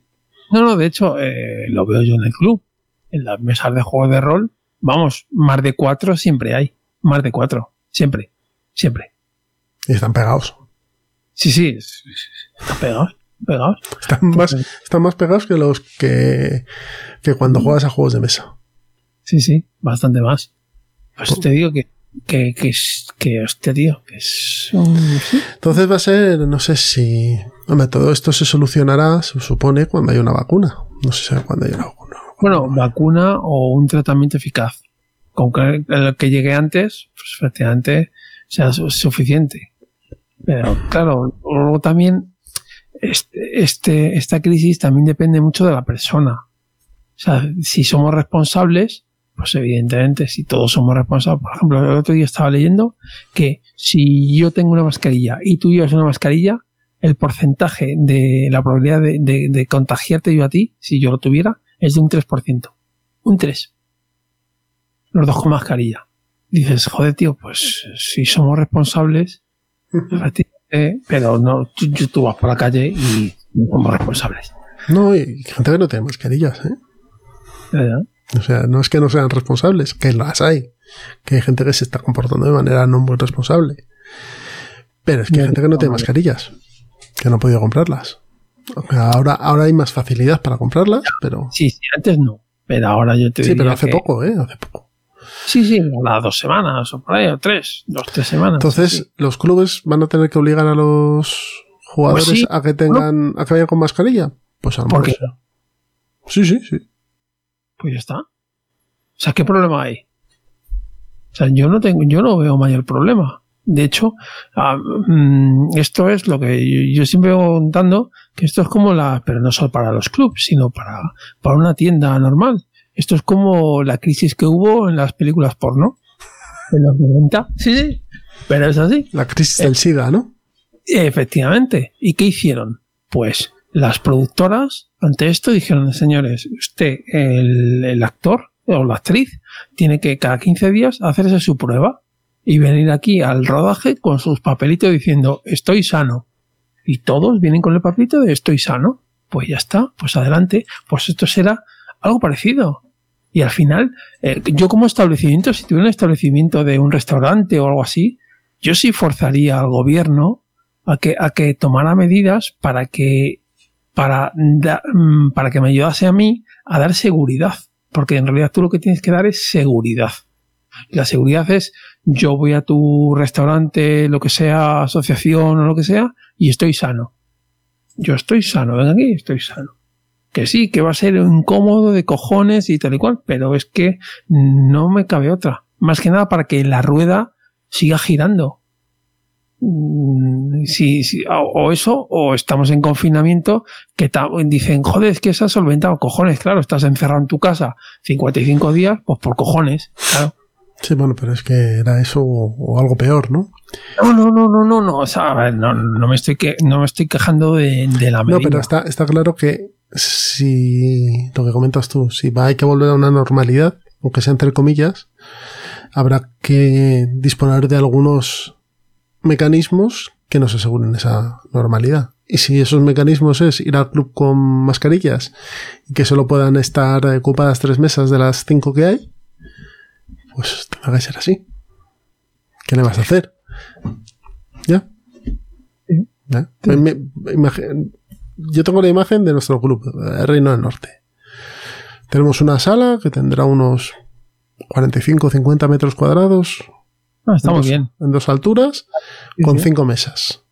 No, no, de hecho, eh, lo veo yo en el club. En las mesas de juego de rol, vamos, más de cuatro siempre hay. Más de cuatro. Siempre. Siempre. Y están pegados. Sí, sí. es- es- Están pegados. Pegados. Están más, están más pegados que los que, que cuando juegas a juegos de mesa. Sí, sí. Bastante más. Pues te digo que, que, que, es- que hostia, tío, que es un... Entonces va a ser, no sé si... Hombre, todo esto se solucionará, se supone, cuando haya una vacuna. No sé si cuando haya una vacuna. Bueno, vacuna o un tratamiento eficaz. Con que el que llegue antes, pues efectivamente sea su- suficiente. Pero claro, luego también este, este, esta crisis también depende mucho de la persona. sea, si somos responsables, pues evidentemente, si todos somos responsables, por ejemplo, el otro día estaba leyendo que si yo tengo una mascarilla y tú llevas una mascarilla, el porcentaje de la probabilidad de, de, de contagiarte yo a ti, si yo lo tuviera, es de un 3%. Un 3. Los dos con mascarilla. Dices, joder, tío, pues si somos responsables, pero no, tú, tú vas por la calle y no somos responsables. No, y gente que no tiene mascarillas, ¿eh? ¿Verdad? O sea, no es que no sean responsables, que las hay. Que hay gente que se está comportando de manera no muy responsable. Pero es que hay gente que no tiene mascarillas, que no ha podido comprarlas. Ahora, ahora hay más facilidad para comprarlas, pero. Sí, sí, antes no. Pero ahora yo te Sí, diría pero hace que- poco, ¿eh? Hace poco. Sí, sí, las dos semanas o por ahí, o tres, dos, tres semanas. Entonces, sí. los clubes van a tener que obligar a los jugadores Pues sí. a que tengan, a que vayan con mascarilla. Pues a lo ¿Por mejor. Sí, sí, sí. Pues ya está. O sea, ¿qué problema hay? O sea, yo no tengo, yo no veo mayor problema. De hecho, ah, mm, esto es lo que yo, siempre vengo contando, que esto es como la, pero no solo para los clubs, sino para, para una tienda normal. Esto es como la crisis que hubo en las películas porno. En los 90. Sí, sí. Pero es así. La crisis del SIDA, ¿no? Efectivamente. ¿Y qué hicieron? Pues las productoras ante esto dijeron, señores, usted, el, actor o la actriz, tiene que cada 15 días hacerse su prueba y venir aquí al rodaje con sus papelitos diciendo, estoy sano. Y todos vienen con el papelito de estoy sano. Pues ya está, pues adelante. Pues esto será algo parecido. Y al final, eh, yo como establecimiento, si tuviera un establecimiento de un restaurante o algo así, yo sí forzaría al gobierno a que, a que tomara medidas para que, para, mm, para que me ayudase a mí a dar seguridad. Porque en realidad tú lo que tienes que dar es seguridad. La seguridad es, yo voy a tu restaurante, lo que sea, asociación o lo que sea, y estoy sano. Yo estoy sano, ven aquí, estoy sano. Que sí, que va a ser incómodo de cojones y tal y cual, pero es que no me cabe otra. Más que nada para que la rueda siga girando. Mm, Sí, sí, o, eso, o estamos en confinamiento, que dicen, joder, es que se ha solventado, cojones, claro, estás encerrado en tu casa 55 días, pues por cojones, claro. Sí, bueno, pero es que era eso o, o algo peor, ¿no? No, no, no, no, no, no, o sea, no, no me estoy que, no me estoy quejando de, de la medida. No, pero está, está claro que si lo que comentas tú, si va hay que volver a una normalidad, aunque sea entre comillas, habrá que disponer de algunos mecanismos que nos aseguren esa normalidad. Y si esos mecanismos es ir al club con mascarillas y que solo puedan estar ocupadas tres mesas de las cinco que hay, pues tendrá que ser así. ¿Qué le vas a hacer? ¿Ya? Sí. ¿Ya? Me- me- imagi- yo tengo la imagen de nuestro club, el Reino del Norte. Tenemos una sala que tendrá unos 45 o 50 metros cuadrados. Ah, está en muy dos- bien. En dos alturas, Sí, con sí. cinco mesas.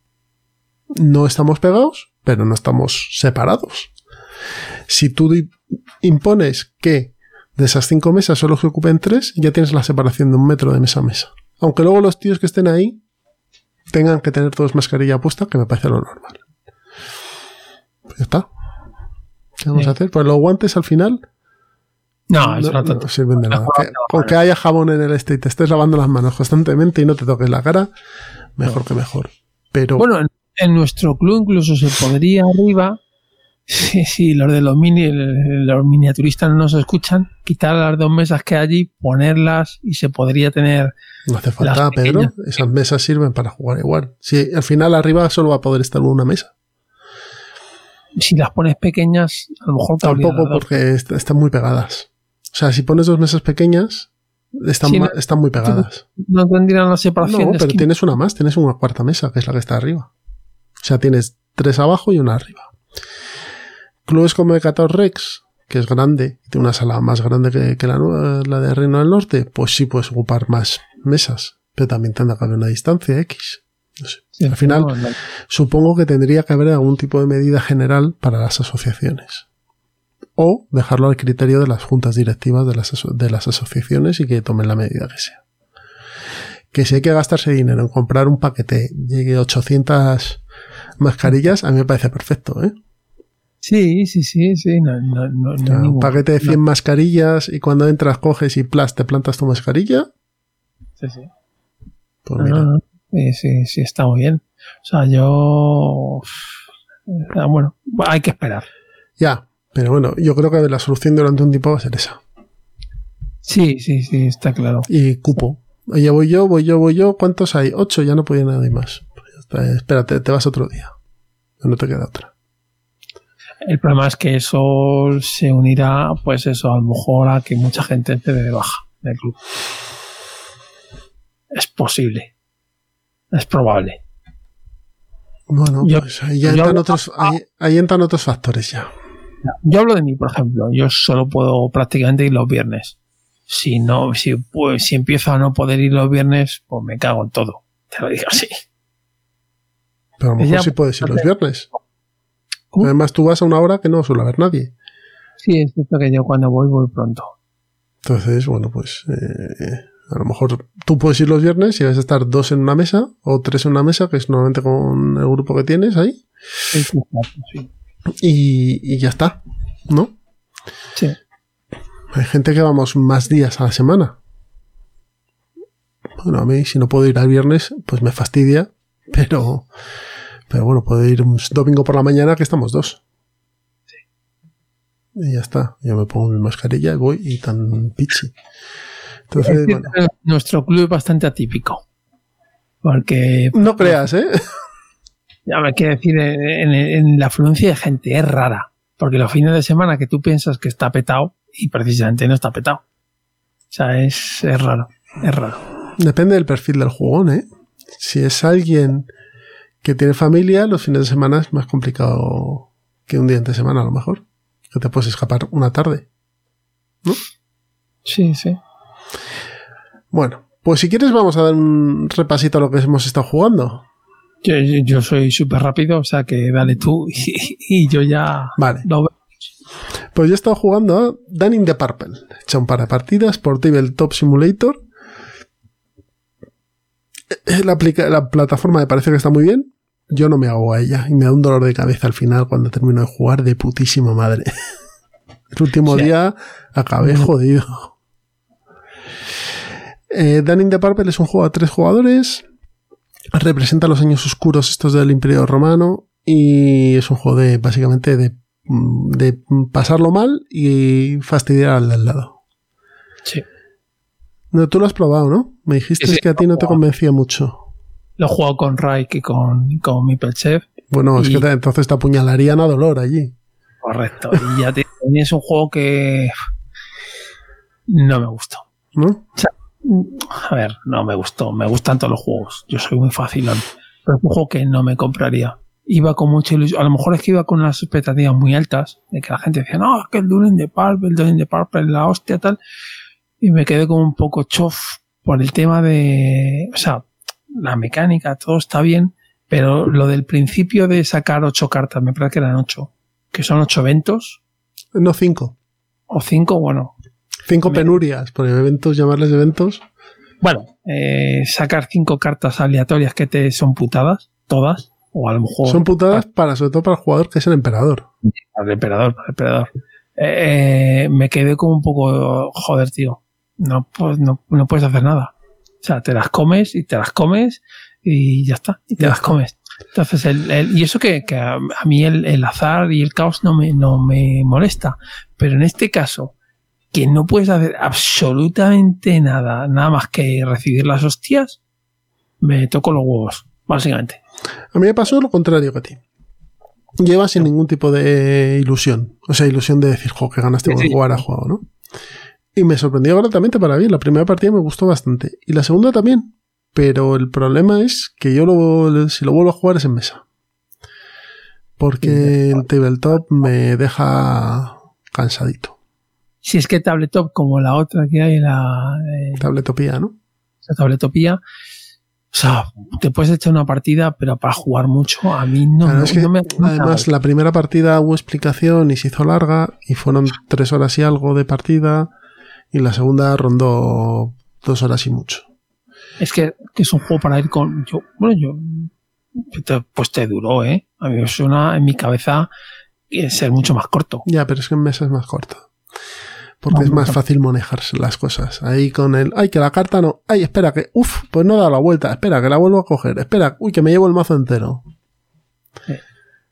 No estamos pegados, pero no estamos separados. Si tú impones que de esas cinco mesas solo se ocupen tres, ya tienes la separación de un metro de mesa a mesa. Aunque luego los tíos que estén ahí tengan que tener todos mascarilla puesta, que me parece lo normal. Pues ya está. ¿Qué vamos Sí. a hacer? Pues los guantes al final No, es una no, sirven de nada. Que- con que haya jabón en el este y te estés lavando las manos constantemente y no te toques la cara, mejor que mejor. Pero Bueno, en, en nuestro club incluso se podría arriba, si, si los de los mini, los miniaturistas no nos escuchan, quitar las dos mesas que hay allí, ponerlas y se podría tener. no hace falta, Pedro. Esas mesas sirven para jugar igual. Si al final arriba solo va a poder estar una mesa. Si las pones pequeñas, a lo mejor Tampoco porque est- están muy pegadas. O sea, si pones dos mesas pequeñas, están, Sí, ma- no- están muy pegadas. no tendrían la separación No, pero esquina. tienes una más, tienes una cuarta mesa, que es la que está arriba. O sea, tienes tres abajo y una arriba. Clubes como Decatur Rex, que es grande, tiene una sala más grande que, que la, nueva- la de Reino del Norte, pues sí puedes ocupar más mesas, pero también tendrá que haber una distancia X. No sé. Sí, al final, no. Supongo que tendría que haber algún tipo de medida general para las asociaciones. O dejarlo al criterio de las juntas directivas de las, de las asociaciones y que tomen la medida que sea. Que si hay que gastarse dinero en comprar un paquete de 800 mascarillas, a mí me parece perfecto, ¿eh? Sí, sí, sí, sí. No, no, no, no O sea, hay un ningún- paquete de 100 mascarillas y cuando entras coges y plas, te plantas tu mascarilla. Sí, sí. Pues mira. Sí, sí, sí, está muy bien. O sea, yo. Ah, Bueno, hay que esperar. Ya, pero bueno, yo creo que la solución durante un tiempo va a ser esa. Sí, sí, sí, está claro. Y cupo. Oye, voy yo, voy yo, voy yo. ¿Cuántos hay? Ocho, ya no podía nadie más. Pues espérate, te vas otro día. No te queda otra. El problema es que eso se unirá, pues eso, a lo mejor a que mucha gente te dé de baja del club. Es posible. Es probable. Bueno, Yo- pues ahí, ya yo entran otros, ahí, ahí entran otros factores ya. Yo hablo de mí, por ejemplo. Yo solo puedo prácticamente ir los viernes. Si no, si, pues, si empiezo a no poder ir los viernes, pues me cago en todo. Te lo digo así. Pero a lo mejor Ya, sí puedes ir los viernes. ¿Cómo? Además, tú vas a una hora que no suele haber nadie. Sí, es cierto que yo cuando voy, voy pronto. Entonces, bueno, pues eh, a lo mejor tú puedes ir los viernes y vas a estar dos en una mesa o tres en una mesa, que es normalmente con el grupo que tienes ahí, Sí, sí, sí. Y, y ya está, ¿no? Sí. Hay gente que vamos más días a la semana. Bueno, a mí si no puedo ir al viernes, pues me fastidia, pero, pero bueno, puedo ir un domingo por la mañana que estamos dos. Y ya está, yo me pongo mi mascarilla y voy y tan pichi. Entonces, bueno, Nuestro club es bastante atípico. Porque, no creas, ¿eh? Ya me quiero decir, en, en- la afluencia de gente es rara. Porque los fines de semana que tú piensas que está petado y precisamente no está petado. O sea, es, es raro. Es raro. Depende del perfil del jugón, ¿eh? Si es alguien que tiene familia, los fines de semana es más complicado que un día entre semana, a lo mejor. Que te puedes escapar una tarde. Sí, sí. Bueno, pues si quieres vamos a dar un repasito a lo que hemos estado jugando. Yo, yo- yo soy súper rápido, o sea que dale tú y, y yo ya Vale, lo veo. pues yo he estado jugando a Danning the Purple. He hecho un par de partidas por Tabletop Simulator. Eh, La, aplica- la plataforma me parece que está muy bien. Yo no me hago a ella y me da un dolor de cabeza al final cuando termino de jugar de putísima madre. El último Sí. día acabé jodido. Eh, Danning the Purple es un juego a tres jugadores. Representa los años oscuros estos del Imperio Romano. Y es un juego de básicamente de, de pasarlo mal y fastidiar al de al lado. Sí. No, tú lo has probado, ¿no? Me dijiste Sí, sí, que a ti no te convencía mucho. Lo he jugado con Raik y con, con. Bueno, es que te- entonces te apuñalarían a dolor allí. Correcto. Y ya te, es un juego que no me gustó. ¿No? A ver, no me gustó. Me gustan todos los juegos. Yo soy muy facilón. Pero es un juego que no me compraría. Iba con mucha ilusión. A lo mejor es que iba con unas expectativas muy altas. De que la gente decía, no, es que el Dueling de Pulp, el Dueling de Pulp es la hostia, tal. Y me quedé como un poco chof por el tema de. O sea, la mecánica, todo está bien. Pero lo del principio de sacar ocho cartas, me parece que eran ocho. Que son ocho eventos. No cinco. O cinco, bueno, Cinco penurias, por eventos, llamarles eventos. Bueno, eh, sacar cinco cartas aleatorias que te son putadas, todas, o a lo mejor Son putadas para, sobre todo para el jugador que es el emperador. al emperador, al emperador. Eh, eh, me quedé como un poco, joder, tío, no, pues, no, no puedes hacer nada. O sea, te las comes y te las comes y ya está, y te Ya las está. comes. Entonces, el, el- y eso que, que a, a mí el, el azar y el caos no me, no me molesta, pero en este caso, que no puedes hacer absolutamente nada, nada más que recibir las hostias, me toco los huevos, básicamente. A mí me pasó lo contrario que a ti. Lleva sin ningún tipo de ilusión. O sea, ilusión de decir, jo, que ganaste Sí, por sí. jugar a juego, ¿no? Y me sorprendió gratamente para bien. La primera partida me gustó bastante. Y la segunda también. Pero el problema es que yo lo, si lo vuelvo a jugar es en mesa. Porque el tabletop me deja cansadito. Si es que tabletop como la otra que hay, la, eh, Tabletopía, ¿no? esa tabletopía, o sea, te puedes echar una partida, pero para jugar mucho, a mí no, Claro, no- es que no me no me además la primera partida hubo explicación y se hizo larga y fueron tres horas y algo de partida y la segunda rondó dos horas y mucho. Es que, que es un juego para ir con. Yo, bueno, yo. Pues te duró, ¿eh? A mí me suena en mi cabeza ser mucho más corto. Ya, pero es que en mesa es más corto. Porque es más fácil manejar las cosas. Ahí con el, ay, que la carta no, ay, espera, que, uff, pues no da la vuelta, espera, que la vuelvo a coger, espera, uy, que me llevo el mazo entero.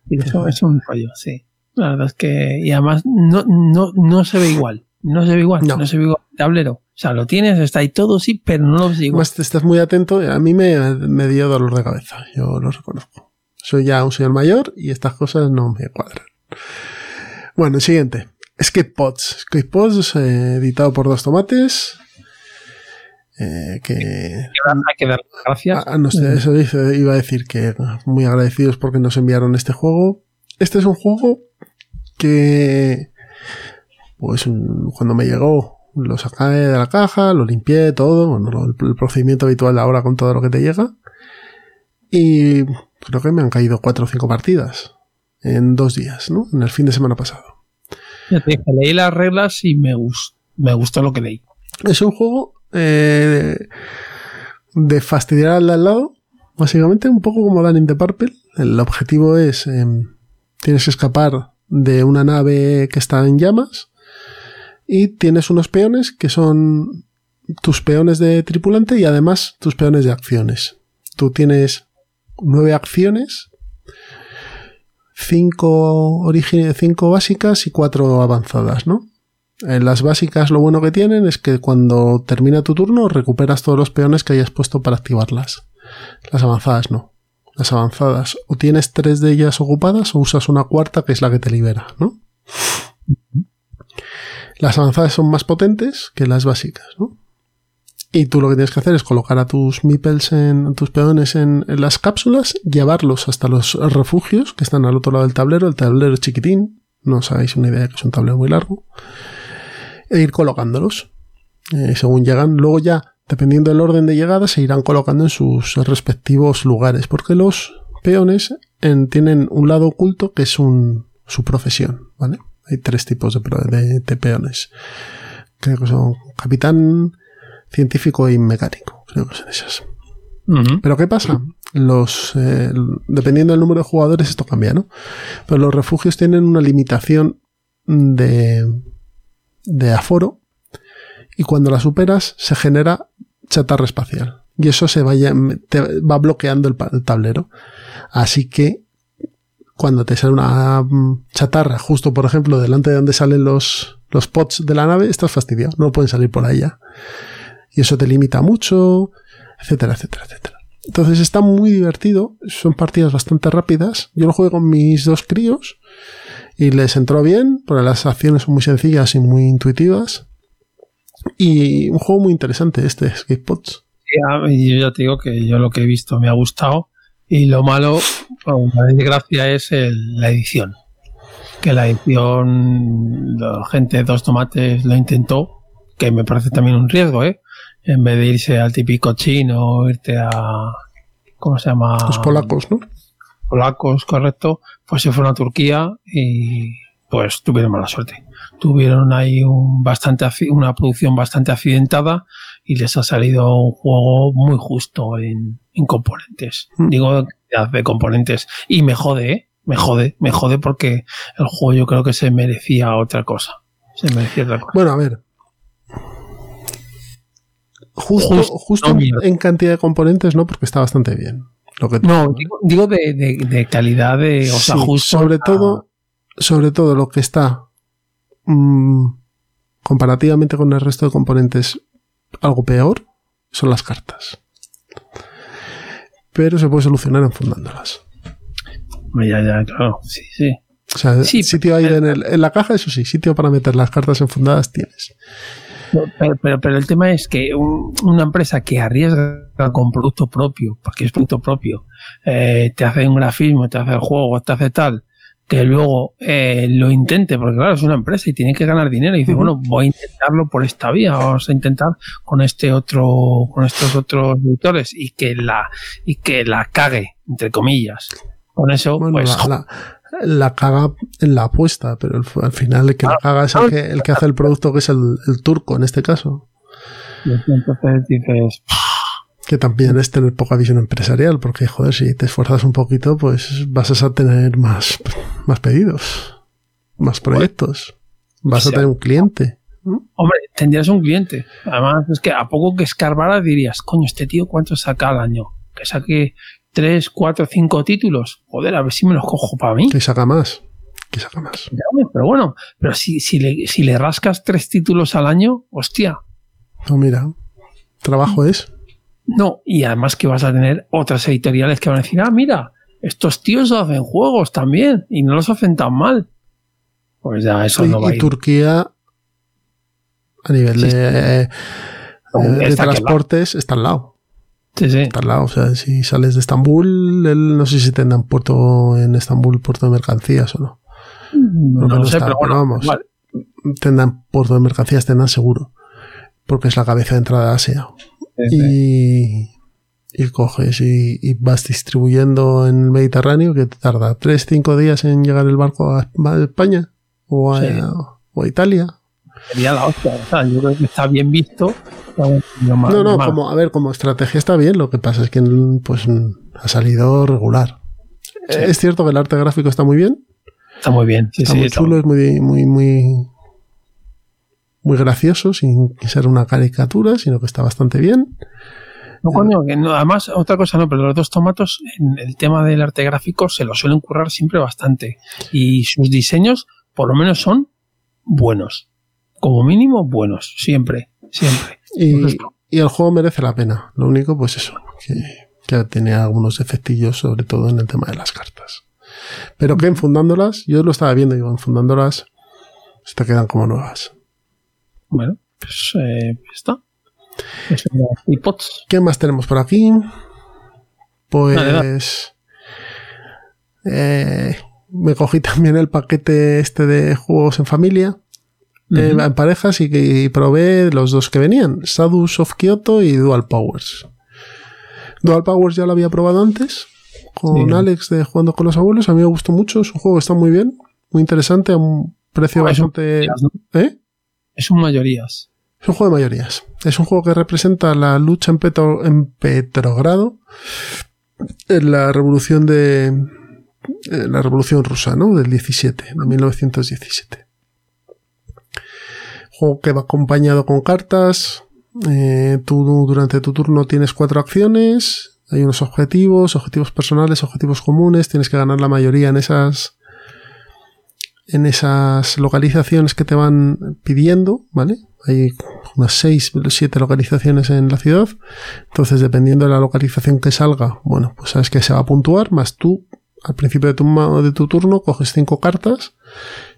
Y eso es un rollo, sí. La verdad es que, y además no, no, no se ve igual. No se ve igual, No. no, se ve igual el tablero. O sea, lo tienes, está ahí todo, sí, pero no lo ves igual. Estás muy atento, a mí me, me dio dolor de cabeza, yo lo reconozco. Soy ya un señor mayor y estas cosas no me cuadran. Bueno, el siguiente. Escape Pods. Escape Pods, eh, editado por Dos Tomates. eh, que Hay que dar gracias. Ah, no sé, eso dice- iba a decir que muy agradecidos porque nos enviaron este juego. Este es un juego que, pues, un- cuando me llegó, lo saqué de la caja, lo limpié, todo, bueno, lo- el, procedimiento habitual de ahora con todo lo que te llega. Y creo que me han caído cuatro o cinco partidas en dos días, ¿no? En el fin de semana pasado. Leí las reglas y me, gus- me gustó lo que leí. Es un juego eh, de fastidiar al al lado, básicamente un poco como Dan in the Purple. El objetivo es, eh, tienes que escapar de una nave que está en llamas y tienes unos peones que son tus peones de tripulante y además tus peones de acciones. Tú tienes nueve acciones, cinco, cinco básicas y cuatro avanzadas, ¿no? En las básicas lo bueno que tienen es que cuando termina tu turno recuperas todos los peones que hayas puesto para activarlas. Las avanzadas no. Las avanzadas o tienes tres de ellas ocupadas o usas una cuarta que es la que te libera, ¿no? Las avanzadas son más potentes que las básicas, ¿no? Y tú lo que tienes que hacer es colocar a tus meeples en tus peones en, las cápsulas, llevarlos hasta los refugios que están al otro lado del tablero. El tablero chiquitín, no os hagáis una idea que es un tablero muy largo e ir colocándolos eh, según llegan. Luego ya, dependiendo del orden de llegada, se irán colocando en sus respectivos lugares, porque los peones en- tienen un lado oculto que es un, su profesión, ¿vale? Hay tres tipos de, de- peones. Que son capitán, científico y mecánico. Creo que son esas. Pero ¿qué pasa? Los, eh, dependiendo del número de jugadores, esto cambia, ¿no? Pero los refugios tienen una limitación de, de aforo y cuando la superas se genera chatarra espacial. Y eso se vaya, te va bloqueando el, tablero. Así que cuando te sale una mm, chatarra, justo por ejemplo, delante de donde salen los, los pods de la nave, estás fastidiado. No pueden salir por ya. Y eso te limita mucho, etcétera, etcétera, etcétera. Entonces está muy divertido, son partidas bastante rápidas. Yo lo juego con mis dos críos y les entró bien, porque las acciones son muy sencillas y muy intuitivas. Y un juego muy interesante este, Escape Pods. Ya, y yo ya te digo que yo lo que he visto me ha gustado y lo malo, la desgracia es el- la edición. Que la edición, la gente de dos tomates lo intentó, que me parece también un riesgo, ¿eh? En vez de irse al típico chino, irte a... ¿Cómo se llama? Los polacos, ¿no? polacos, correcto, pues se fueron a Turquía y pues tuvieron mala suerte. Tuvieron ahí un bastante una producción bastante accidentada y les ha salido un juego muy justo en, en componentes. Mm. Digo, de componentes. Y me jode, ¿eh? Me jode, me jode porque el juego yo creo que se merecía otra cosa. Se merecía otra cosa. Bueno, a ver. Justo, Justo, justo no, en- cantidad de componentes, no, porque está bastante bien. Lo que No, digo, digo de, de- de calidad de, o sea, Sí, justo. sobre a- todo, sobre todo lo que está mm, comparativamente con el resto de componentes algo peor son las cartas. Pero se puede solucionar enfundándolas. Ya, ya, claro, sí, sí. O sea, Sí, sitio ahí en, el- en la caja, eso sí, sitio para meter las cartas enfundadas tienes. Pero, pero, pero el tema es que un- una empresa que arriesga con producto propio, porque es producto propio, eh, te hace un grafismo, te hace el juego, te hace tal, que luego eh, lo intente, porque claro, es una empresa y tiene que ganar dinero y dice, bueno, voy a intentarlo por esta vía, vamos a intentar con este otro, con estos otros editores y que la, y que la cague, entre comillas. Con eso, Bueno, pues, la, la- la caga en la apuesta, pero el- al final el que la caga es el que, el que hace el producto, que es el, el turco en este caso. entonces dices, Que también es tener poca visión empresarial, porque joder, si te esfuerzas un poquito, pues vas a tener más, más pedidos. más proyectos. Vas O a tener un cliente. Hombre, tendrías un cliente. Además, es que a poco que escarbara dirías, coño, este tío cuánto saca al año. Que saque tres, cuatro, cinco títulos. Joder, a ver si me los cojo para mí. Que saca más. Que saca más. Pero bueno, pero si, si, le, si le rascas tres títulos al año, hostia. No, mira, trabajo es. No, y además que vas a tener otras editoriales que van a decir, ah, mira, estos tíos hacen juegos también y no los hacen tan mal. Pues ya eso y, no va a y ir. Turquía, a nivel Sí, de, eh, de transportes, está al lado. Sí, sí. Está al lado. O sea, si sales de Estambul, el- no sé si tendrán puerto en Estambul, puerto de mercancías o no. No, no sé, está, pero bueno, vamos. igual. Tendrán puerto de mercancías, tendrán seguro. Porque es la cabeza de entrada de Asia. Sí, y, y coges y, y vas distribuyendo en el Mediterráneo que te tarda 3-5 días en llegar el barco a España o a, o a Italia. Sería la hostia. o sea, yo creo que está bien visto. mal- No, no, mal. como, a ver, como estrategia está bien, lo que pasa es que pues ha salido regular. Sí. Es cierto que el arte gráfico está muy bien, Está muy bien. Sí, está sí, muy está chulo, es muy, muy, muy, muy gracioso, sin ser una caricatura, sino que está bastante bien. No, coño, que no, además, otra cosa no, pero los dos tomatos, en el tema del arte gráfico, se lo suelen currar siempre bastante. Y sus diseños, por lo menos, son buenos. Como mínimo, buenos. Siempre, siempre. Y, Pues y el juego merece la pena. Lo único, pues eso, que, que tiene algunos efectillos, sobre todo en el tema de las cartas. Pero que enfundándolas, yo lo estaba viendo, digo, enfundándolas, se te quedan como nuevas. Bueno, pues eh, está. IPods. ¿Qué más tenemos por aquí? Pues. eh, me cogí también el paquete este de juegos en familia. Eh, Ujú. en parejas y, y probé los dos que venían, Sadus of Kyoto y Dual Powers. Dual Powers ya lo había probado antes con Sí. Alex de Jugando con los Abuelos, a mí me gustó mucho, su juego está muy bien, muy interesante, a un precio Ah, es un bastante... mayorías, ¿no? ¿Eh? Es un mayorías. Es un juego de mayorías. Es un juego que representa la lucha en, Petro- en Petrogrado, en la revolución de la revolución rusa, ¿no? Del 17, de 1917. Juego que va acompañado con cartas. eh, tú durante tu turno tienes cuatro acciones. Hay unos objetivos, objetivos personales, objetivos comunes. Tienes que ganar la mayoría en esas en esas localizaciones que te van pidiendo, ¿vale? Hay unas 6, 7 localizaciones en la ciudad. Entonces, dependiendo de la localización que salga, bueno, pues sabes que se va a puntuar, más tú, al principio de tu, de tu turno, coges 5 cartas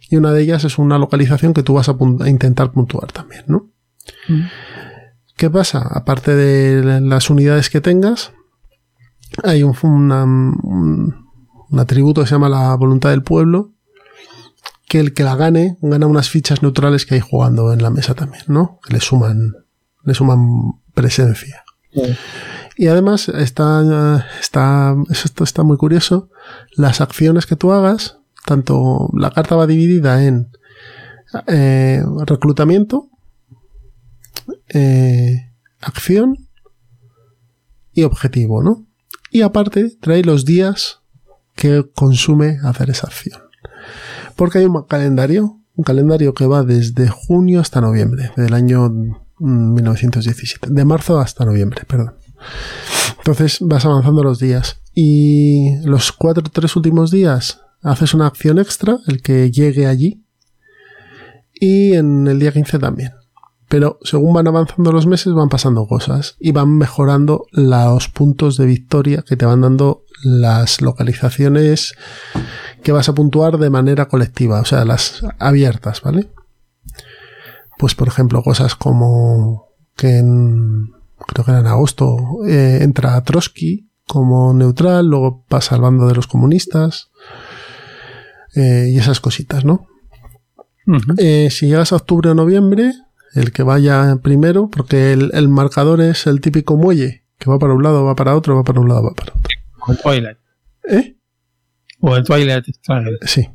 y una de ellas es una localización que tú vas a, intentar puntuar también, ¿no? Mm. ¿Qué pasa? Aparte de las unidades que tengas, hay un, una- un- un atributo que se llama la voluntad del pueblo, que el que la gane gana unas fichas neutrales que hay jugando en la mesa también, ¿no? Que le suman, le suman presencia. Sí. Y además está, está, esto está muy curioso, las acciones que tú hagas, tanto la carta va dividida en eh, reclutamiento, eh, acción y objetivo, ¿no? Y aparte trae los días que consume hacer esa acción. Porque hay un calendario, un calendario que va desde junio hasta noviembre, del año mm, 1917, de marzo hasta noviembre, perdón. Entonces vas avanzando los días y los cuatro tres últimos días haces una acción extra, el que llegue allí, y en el día 15 también. Pero según van avanzando los meses van pasando cosas y van mejorando los puntos de victoria que te van dando las localizaciones que vas a puntuar de manera colectiva, o sea, las abiertas, ¿vale? Pues por ejemplo, cosas como que en, creo que era en agosto eh, entra Trotsky como neutral, luego pasa al bando de los comunistas eh, y esas cositas, ¿no? Eh, si llegas a octubre o noviembre, el que vaya primero, porque el, el marcador es el típico muelle, que va para un lado, va para otro, va para un lado, va para otro. O el Twilight. ¿Eh? O el Twilight Struggle. Sí.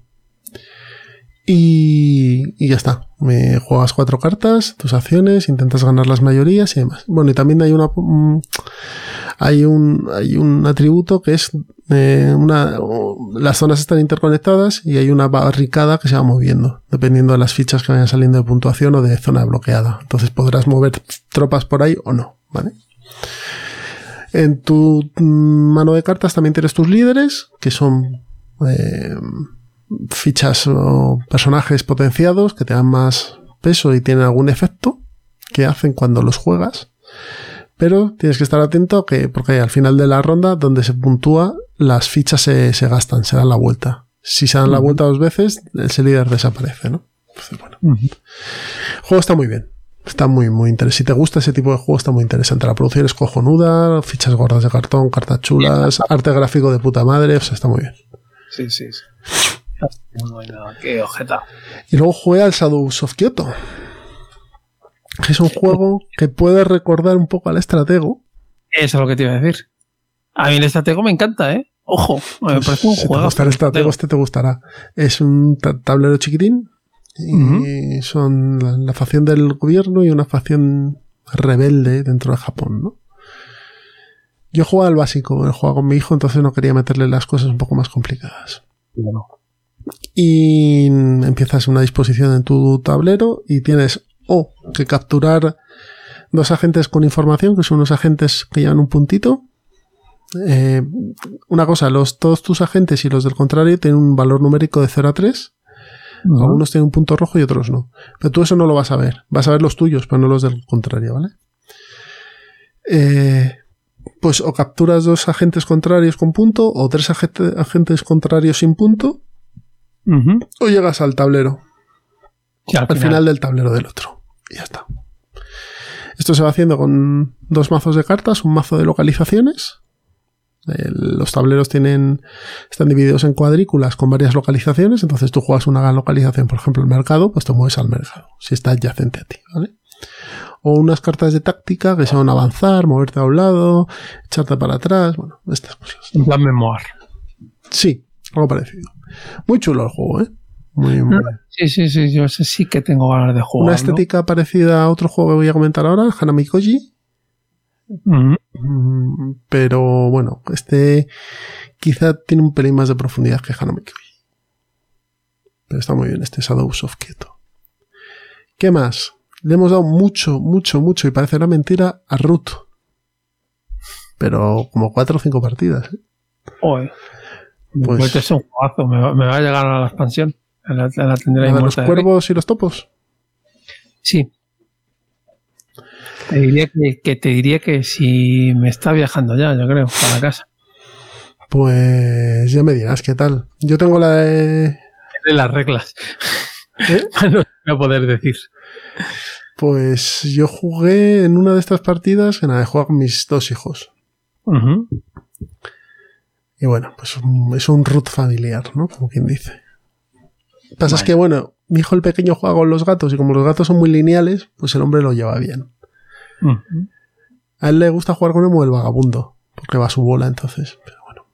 Y, y ya está. Me juegas cuatro cartas, tus acciones, intentas ganar las mayorías y demás. Bueno, y también hay una mm, hay un hay un atributo que es eh, una las zonas están interconectadas y hay una barricada que se va moviendo, dependiendo de las fichas que vayan saliendo de puntuación o de zona bloqueada. Entonces podrás mover tropas por ahí o no, ¿vale? En tu mm, mano de cartas también tienes tus líderes, que son eh, fichas o personajes potenciados que te dan más peso y tienen algún efecto que hacen cuando los juegas. Pero tienes que estar atento que, porque al final de la ronda, donde se puntúa, las fichas se, se gastan, se dan la vuelta. Si se dan la vuelta dos veces, ese líder desaparece, ¿no? Entonces, bueno. El juego está muy bien. Está muy, muy interesante. Si te gusta ese tipo de juego, está muy interesante. La producción es cojonuda, fichas gordas de cartón, cartas chulas, arte gráfico de puta madre, o sea, está muy bien. Sí, sí, sí. Bueno, qué ojeta. Y luego jugué al Shadows of Kyoto. Que es un juego que puede recordar un poco al Estratego. Eso es lo que te iba a decir. A mí el estratego me encanta, ¿eh? Ojo, me parece un si te juego. gusta el Estratego, este te gustará. Es un ta- tablero chiquitín. Y son la, la facción del gobierno y una facción rebelde dentro de Japón, ¿no? Yo jugaba al básico, he jugado con mi hijo, entonces no quería meterle las cosas un poco más complicadas. Y empiezas una disposición en tu tablero y tienes o que capturar dos agentes con información, que son unos agentes que llevan un puntito. Eh, una cosa, los, todos tus agentes y los del contrario tienen un valor numérico de 0 a 3. Algunos tienen un punto rojo y otros no. Pero tú eso no lo vas a ver. Vas a ver los tuyos, pero no los del contrario, ¿vale? Eh, pues o capturas dos agentes contrarios con punto o tres agente- agentes contrarios sin punto O llegas al tablero, Sí, al al final del tablero del otro. Y ya está. Esto se va haciendo con dos mazos de cartas, un mazo de localizaciones. El- los tableros tienen están divididos en cuadrículas con varias localizaciones, entonces tú juegas una localización, por ejemplo, el mercado, pues te mueves al mercado, si está adyacente a ti, ¿vale? O unas cartas de táctica que son avanzar, moverte a un lado, echarte para atrás, bueno, estas cosas. Plan memoir. Sí, algo parecido. Muy chulo el juego, ¿eh? Muy, muy. Sí, sí, sí, yo sé, sí que tengo ganas de jugar. Una estética parecida a otro juego que voy a comentar ahora, Hanami Koji. Mm, Pero bueno, este quizá tiene un pelín más de profundidad que Hanami Koji. Pero está muy bien este Shadows of Kyoto. ¿Qué más? Le hemos dado mucho, mucho, mucho, y parece una mentira, a Root. Pero como cuatro o cinco partidas. ¿eh? Pues- es un juegazo, me va, me va a llegar a la expansión. En la, en la tendré ¿La de los de cuervos y los topos? Sí. Te diría que, que te diría que si me está viajando ya, yo creo, para casa. Pues ya me dirás qué tal. Yo tengo la de... Las reglas. ¿Eh? no voy a poder decir. Pues yo jugué en una de estas partidas que nada, con mis dos hijos. Ujú. Y bueno, pues un- es un root familiar, ¿no? Como quien dice. Pasa es que, bueno, mi hijo el pequeño juega con los gatos y como los gatos son muy lineales, pues el hombre lo lleva bien. Ujú. A él le gusta jugar con Emo el vagabundo, porque va a su bola entonces, pero bueno.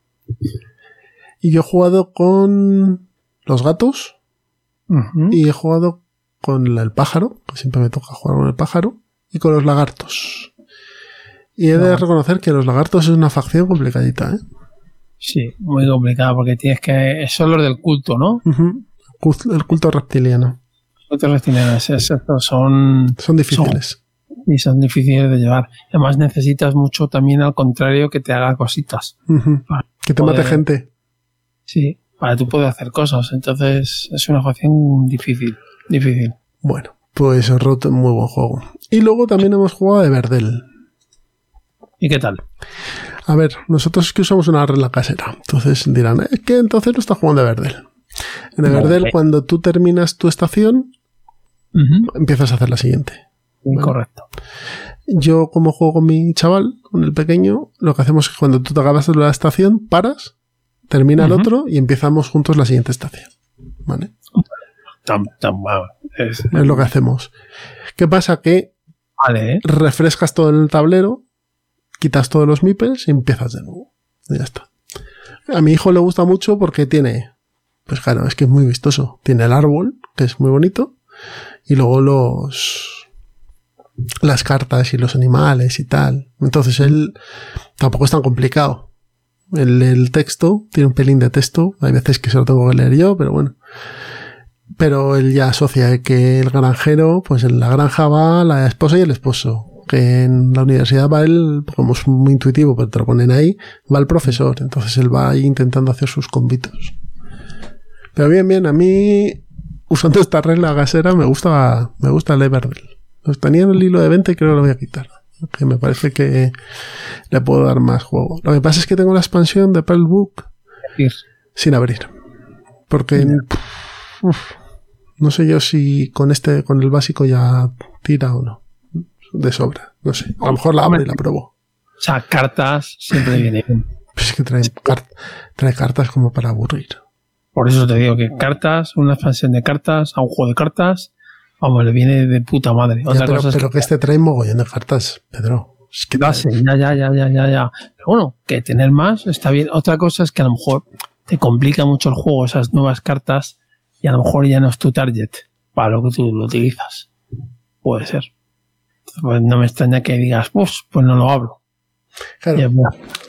Y yo he jugado con los gatos y he jugado con el pájaro, que siempre me toca jugar con el pájaro, y con los lagartos. Y he de reconocer que los lagartos es una facción complicadita, ¿eh? Sí, muy complicado porque tienes que. Son los del culto, ¿no? El culto reptiliano. Otros reptilianos, es- estos son. Son difíciles. Y son difíciles de llevar. Además, necesitas mucho también al contrario que te haga cositas. Que te mate gente. Sí, para tú poder hacer cosas. Entonces, es una facción difícil. Difícil. Bueno, pues Rot, muy buen juego. Y luego también hemos jugado de Verdel. ¿Y qué tal? A ver, nosotros es que usamos una regla casera. Entonces dirán, es que entonces no está jugando de Verdel. En Verdel, eh. cuando tú terminas tu estación, empiezas a hacer la siguiente. Correcto. Yo, como juego con mi chaval, con el pequeño, lo que hacemos es que cuando tú te acabas la estación, paras, termina el otro y empezamos juntos la siguiente estación. ¿Vale? Tan, tan, es- Es lo que hacemos. ¿Qué pasa? Que vale, ¿eh? refrescas todo el tablero, quitas todos los meeples y empiezas de nuevo. Y ya está. A mi hijo le gusta mucho porque tiene, pues claro, es que es muy vistoso. Tiene el árbol que es muy bonito, y luego los las cartas y los animales y tal. Entonces él tampoco es tan complicado. El, el texto tiene un pelín de texto, hay veces que se lo tengo que leer yo, pero bueno. Pero él ya asocia que el granjero, pues en la granja va la esposa y el esposo. Que en la universidad va él, como es muy intuitivo, pero te lo ponen ahí, va el profesor. Entonces él va ahí intentando hacer sus convitos. Pero bien, bien, a mí, usando esta regla gasera, me gusta, me gusta el Everdell. Los tenía en el hilo de venta y creo que lo voy a quitar. Que me parece que le puedo dar más juego. Lo que pasa es que tengo la expansión de Pearl Book sin abrir. Porque uf, no sé yo si con este, con el básico ya tira o no. De sobra. No sé. A lo mejor la abro y la pruebo. O sea, cartas siempre viene bien. Pues es que trae, car- trae cartas como para aburrir. Por eso te digo que cartas, una expansión de cartas a un juego de cartas, vamos, le viene de puta madre. Ya, Otra pero, cosa es pero que este trae mogollón de cartas, Pedro. Es que Ya sé, ya, ya, ya, ya, ya, ya. Pero bueno, que tener más está bien. Otra cosa es que a lo mejor te complica mucho el juego esas nuevas cartas y a lo mejor ya no es tu target para lo que tú lo utilizas. Puede ser. Pues no me extraña que digas, pues, pues no lo abro. Claro,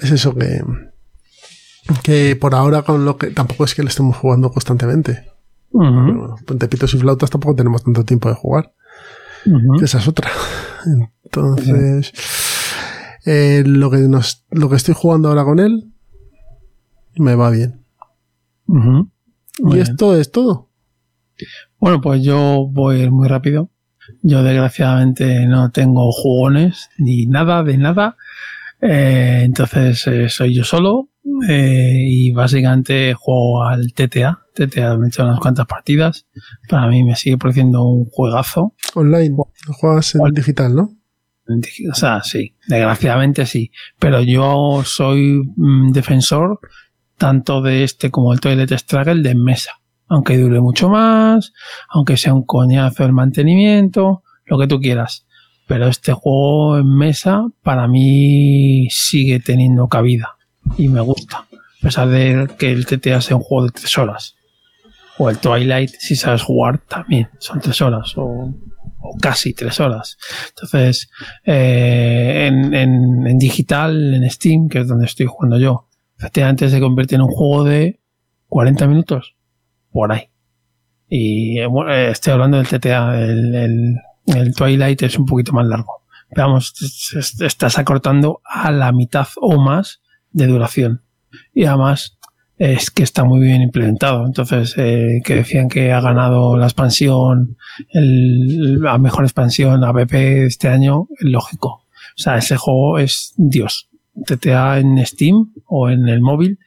es eso que. Que por ahora con lo que. Tampoco es que le estemos jugando constantemente. Ujú, Pero bueno, entre pitos y flautas tampoco tenemos tanto tiempo de jugar. Esa es otra. Entonces. eh, lo, que nos, lo que estoy jugando ahora con él. Me va bien. Y esto es todo. Bueno, pues yo voy muy rápido. Yo desgraciadamente no tengo jugones ni nada de nada. Eh, entonces eh, soy yo solo eh, y básicamente juego al TTA. TTA me he hecho unas cuantas partidas. Para mí me sigue pareciendo un juegazo. Online. Juegas en Online. digital, ¿no? O sea, sí, desgraciadamente sí. Pero yo soy mm, defensor tanto de este como el Toilet Struggle de mesa. Aunque dure mucho más, aunque sea un coñazo el mantenimiento, lo que tú quieras. Pero este juego en mesa para mí sigue teniendo cabida y me gusta. A pesar de que el TTA sea un juego de tres horas. O el Twilight, si sabes jugar, también son tres horas o, casi tres horas. Entonces, eh, en digital, en Steam, que es donde estoy jugando yo, efectivamente se convierte en un juego de 40 minutos, por ahí. Y eh, eh, estoy hablando del TTA, el, el- Twilight es un poquito más largo. Pero vamos, es- es- estás acortando a la mitad o más de duración. Y además es que está muy bien implementado. Entonces, eh, que decían que ha ganado la expansión, el- la mejor expansión APP este año, lógico. O sea, ese juego es Dios. TTA en Steam o en el móvil.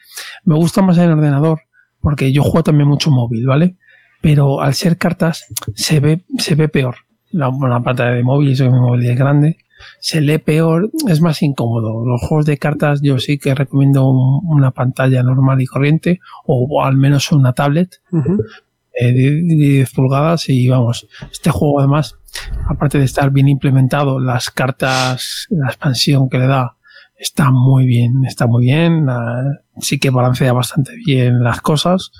Me gusta más en el ordenador porque yo juego también mucho móvil, ¿vale? Pero al ser cartas se ve, se ve peor. La, la pantalla de móvil, eso que mi móvil es grande, se lee peor, es más incómodo. Los juegos de cartas yo sí que recomiendo un- una pantalla normal y corriente o, o al menos una tablet eh, de de 10 pulgadas y vamos, este juego además, aparte de estar bien implementado, las cartas, la expansión que le da, está muy bien, está muy bien, sí que balancea bastante bien las cosas.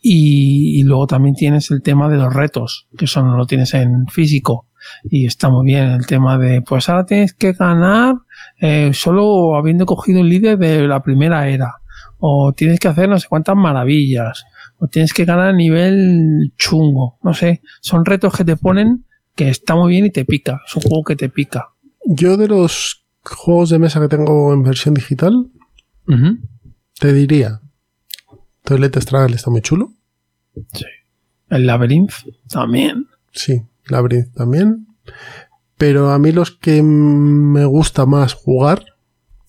Y, y luego también tienes el tema de los retos, que eso no lo tienes en físico. Y está muy bien el tema de, pues ahora tienes que ganar eh, solo habiendo cogido un líder de la primera era. O tienes que hacer no sé cuántas maravillas. O tienes que ganar a nivel chungo, no sé, son retos que te ponen que está muy bien y te pica, es un juego que te pica. Yo de los juegos de mesa que tengo en versión digital, te diría, Toilet Struggle está muy chulo. El Labyrinth también. Sí, Labyrinth también. Pero a mí los que me gusta más jugar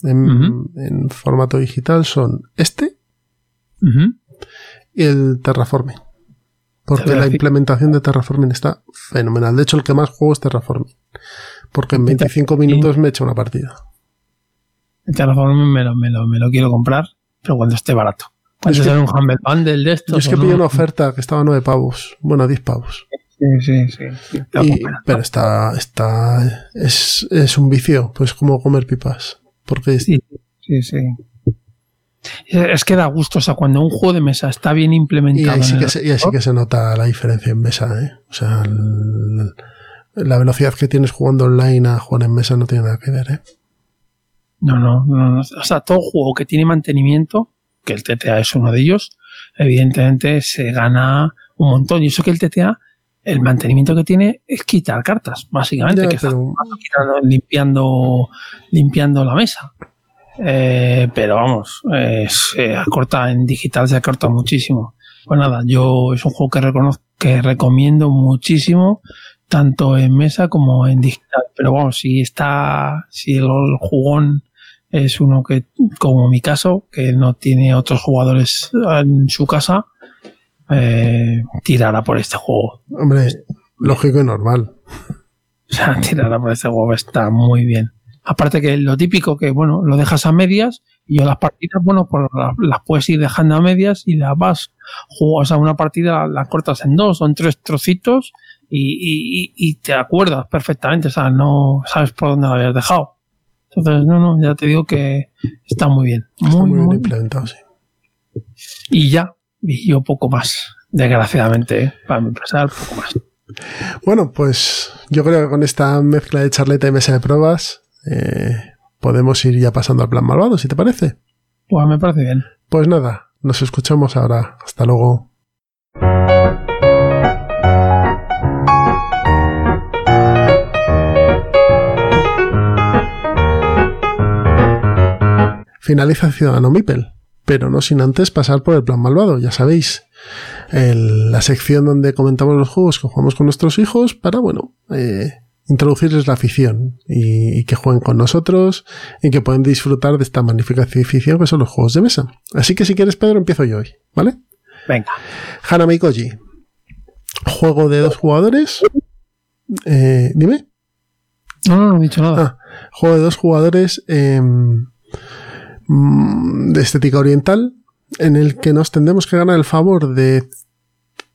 en, formato digital son este y el Terraforming. Porque la implementación de Terraforming está fenomenal. De hecho, el que más juego es Terraforming. Porque en 25 minutos me echa una partida. El Terraforming me lo, me, lo, me lo quiero comprar, pero cuando esté barato. Cuando Es que- un Humble Bundle de estos. Yo es que pillé no. una oferta que estaba a 9 pavos. Bueno, a 10 pavos. Sí, sí, sí. Y- pero está, está, es, es un vicio, pues como comer pipas. Porque Sí, sí, sí. Es que da gusto, o sea, cuando un juego de mesa está bien Y implementado. ahí, sí que se, y ahí sí que se nota la diferencia en mesa, ¿eh? O sea, el- la velocidad que tienes jugando online a jugar en mesa no tiene nada que ver, ¿eh? No, no, no, no. O sea, todo juego que tiene mantenimiento, que el TTA es uno de ellos, evidentemente se gana un montón. Y eso que el TTA, el mantenimiento que tiene es quitar cartas, básicamente, Ya, que quitando- limpiando, limpiando la mesa. Eh, pero vamos, eh, se acorta en digital, se acorta muchísimo. Pues nada, yo es un juego que reconozco, que recomiendo muchísimo, tanto en mesa como en digital. Pero vamos, si está, si el, jugón es uno que, como mi caso, que no tiene otros jugadores en su casa, eh, tirará por este juego. Hombre, lógico y normal. O sea, tirará por este juego está muy bien. Aparte que lo típico que, bueno, lo dejas a medias y yo las partidas, bueno, pues las, las puedes ir dejando a medias y las vas, jugas a una partida, la, cortas en dos o en tres trocitos y, y- y- te acuerdas perfectamente, o sea, no sabes por dónde la habías dejado. Entonces, no, no, ya te digo que está muy bien. Muy, Está muy bien muy bien. implementado, sí. Y ya, y yo poco más, desgraciadamente, ¿eh? para empezar, poco más. Bueno, pues yo creo que con esta mezcla de charleta y mesa de pruebas eh, podemos ir ya pasando al plan malvado, si te parece. Pues me parece bien. Pues nada, nos escuchamos ahora. Hasta luego. Finaliza Ciudadano Mipel, pero no sin antes pasar por el plan malvado, ya sabéis. el- la sección donde comentamos los juegos que jugamos con nuestros hijos para, bueno, eh, introducirles la afición y, y que jueguen con nosotros y que pueden disfrutar de esta magnífica afición que son los juegos de mesa. Así que si quieres, Pedro, empiezo yo hoy, ¿vale? Venga. Hanami Koji. Juego de dos jugadores. Eh, dime. No, no, no he dicho nada. Ah, juego de dos jugadores em, de estética oriental en el que nos tendremos que ganar el favor de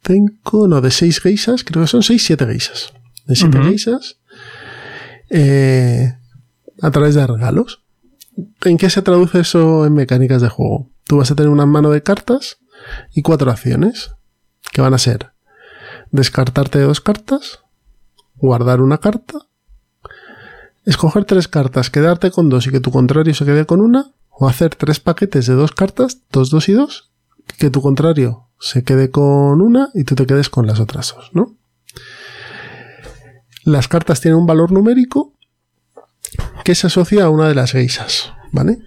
cinco, no, de seis geisas, creo que son seis, siete geisas. De siete geisas eh, a través de regalos. ¿En qué se traduce eso en mecánicas de juego? Tú vas a tener una mano de cartas y cuatro acciones que van a ser descartarte dos cartas, guardar una carta, escoger tres cartas, quedarte con dos y que tu contrario se quede con una, o hacer tres paquetes de dos cartas, dos, dos y dos, que tu contrario se quede con una y tú te quedes con las otras dos, ¿no? Las cartas tienen un valor numérico que se asocia a una de las geisas, ¿vale?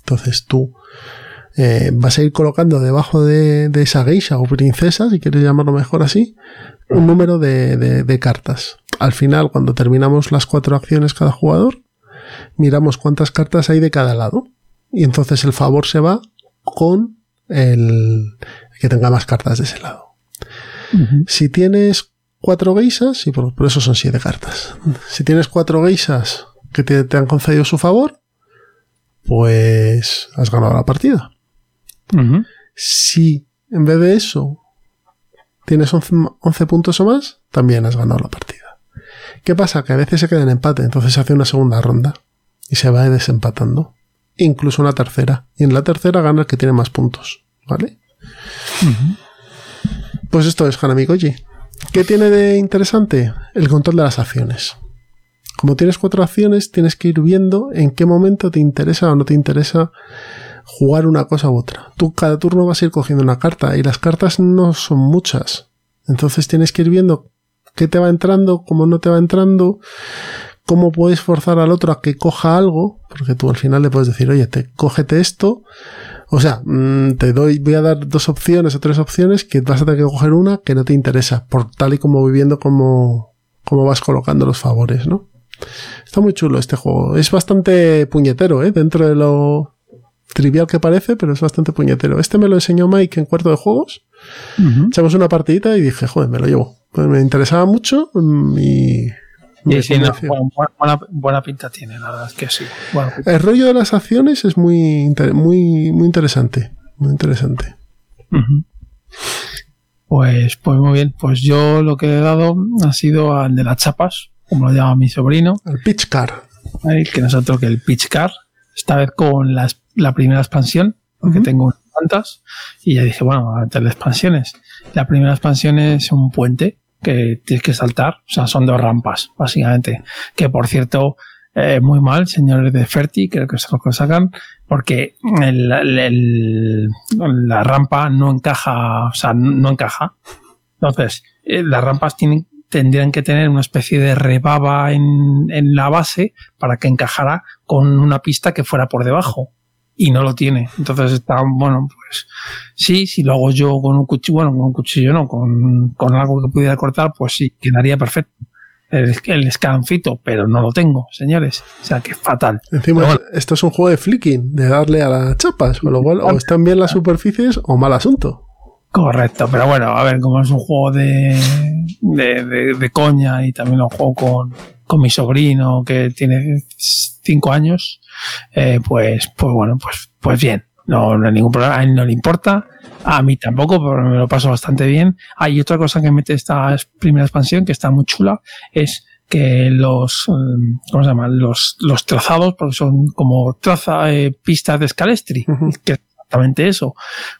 Entonces tú eh, vas a ir colocando debajo de, esa geisha o princesa, si quieres llamarlo mejor así, un número de cartas. Al final, cuando terminamos las cuatro acciones cada jugador, miramos cuántas cartas hay de cada lado. Y entonces el favor se va con el que tenga más cartas de ese lado. Si tienes cuatro geisas, y por, por eso son siete cartas. Si tienes cuatro geisas que te, te han concedido su favor, pues has ganado la partida. Si en vez de eso tienes 11, m- 11 puntos o más, también has ganado la partida. ¿Qué pasa? Que a veces se queda en empate, entonces se hace una segunda ronda y se va desempatando. Incluso una tercera. Y en la tercera gana el que tiene más puntos. ¿Vale? Pues esto es Hanami Koji. ¿Qué tiene de interesante? El control de las acciones. Como tienes cuatro acciones, tienes que ir viendo en qué momento te interesa o no te interesa jugar una cosa u otra. Tú cada turno vas a ir cogiendo una carta y las cartas no son muchas. Entonces tienes que ir viendo qué te va entrando, cómo no te va entrando, cómo puedes forzar al otro a que coja algo, porque tú al final le puedes decir, oye, te cógete esto. O sea, mm, te doy, voy a dar dos opciones o tres opciones que vas a tener que coger una que no te interesa, por tal y como viviendo como, como vas colocando los favores, ¿no? Está muy chulo este juego. Es bastante puñetero, ¿eh? Dentro de lo trivial que parece, pero es bastante puñetero. Este me lo enseñó Mike en cuarto de juegos. Echamos una partidita y dije, joder, me lo llevo. Pues me interesaba mucho mm, y... me Y sí, no, buena, buena- buena pinta tiene, la verdad es que sí. El rollo de las acciones es muy, inter- muy, muy interesante. Muy interesante. Pues, pues muy bien. Pues yo lo que he dado ha sido al de las chapas, como lo llama mi sobrino, El pitch car. ¿vale? que no es otro que el pitch car. Esta vez con las la primera expansión, porque tengo unas cuantas, y ya dije, bueno, a meterle expansiones. La primera expansión es un puente que tienes que saltar, o sea, son dos rampas, básicamente. Que por cierto, eh, muy mal, señores de Ferti, creo que es lo que sacan, porque la rampa no encaja, o sea, no encaja. Entonces, eh, las rampas tienen, tendrían que tener una especie de rebaba en la base para que encajara con una pista que fuera por debajo. Y no lo tiene. Entonces está, bueno, pues sí, si lo hago yo con un cuchillo, bueno, con un cuchillo no, con, con algo que pudiera cortar, pues sí, quedaría perfecto. El, el pero no lo tengo, señores. O sea, que es fatal. Encima, esto es un juego de flicking, de darle a las chapas, con lo cual o están bien las superficies o mal asunto. Correcto, pero bueno, a ver, como es un juego de, de, de- de coña y también lo juego con, con mi sobrino que tiene cinco años, eh, pues, pues bueno, pues, pues bien, no, no hay ningún problema, a él no le importa, a mí tampoco, pero me lo paso bastante bien. Hay otra cosa que mete esta es- primera expansión que está muy chula, es que los, mm, ¿cómo se llama? Los, los trazados, porque son como traza, eh, pistas de Scalestri, que es exactamente eso,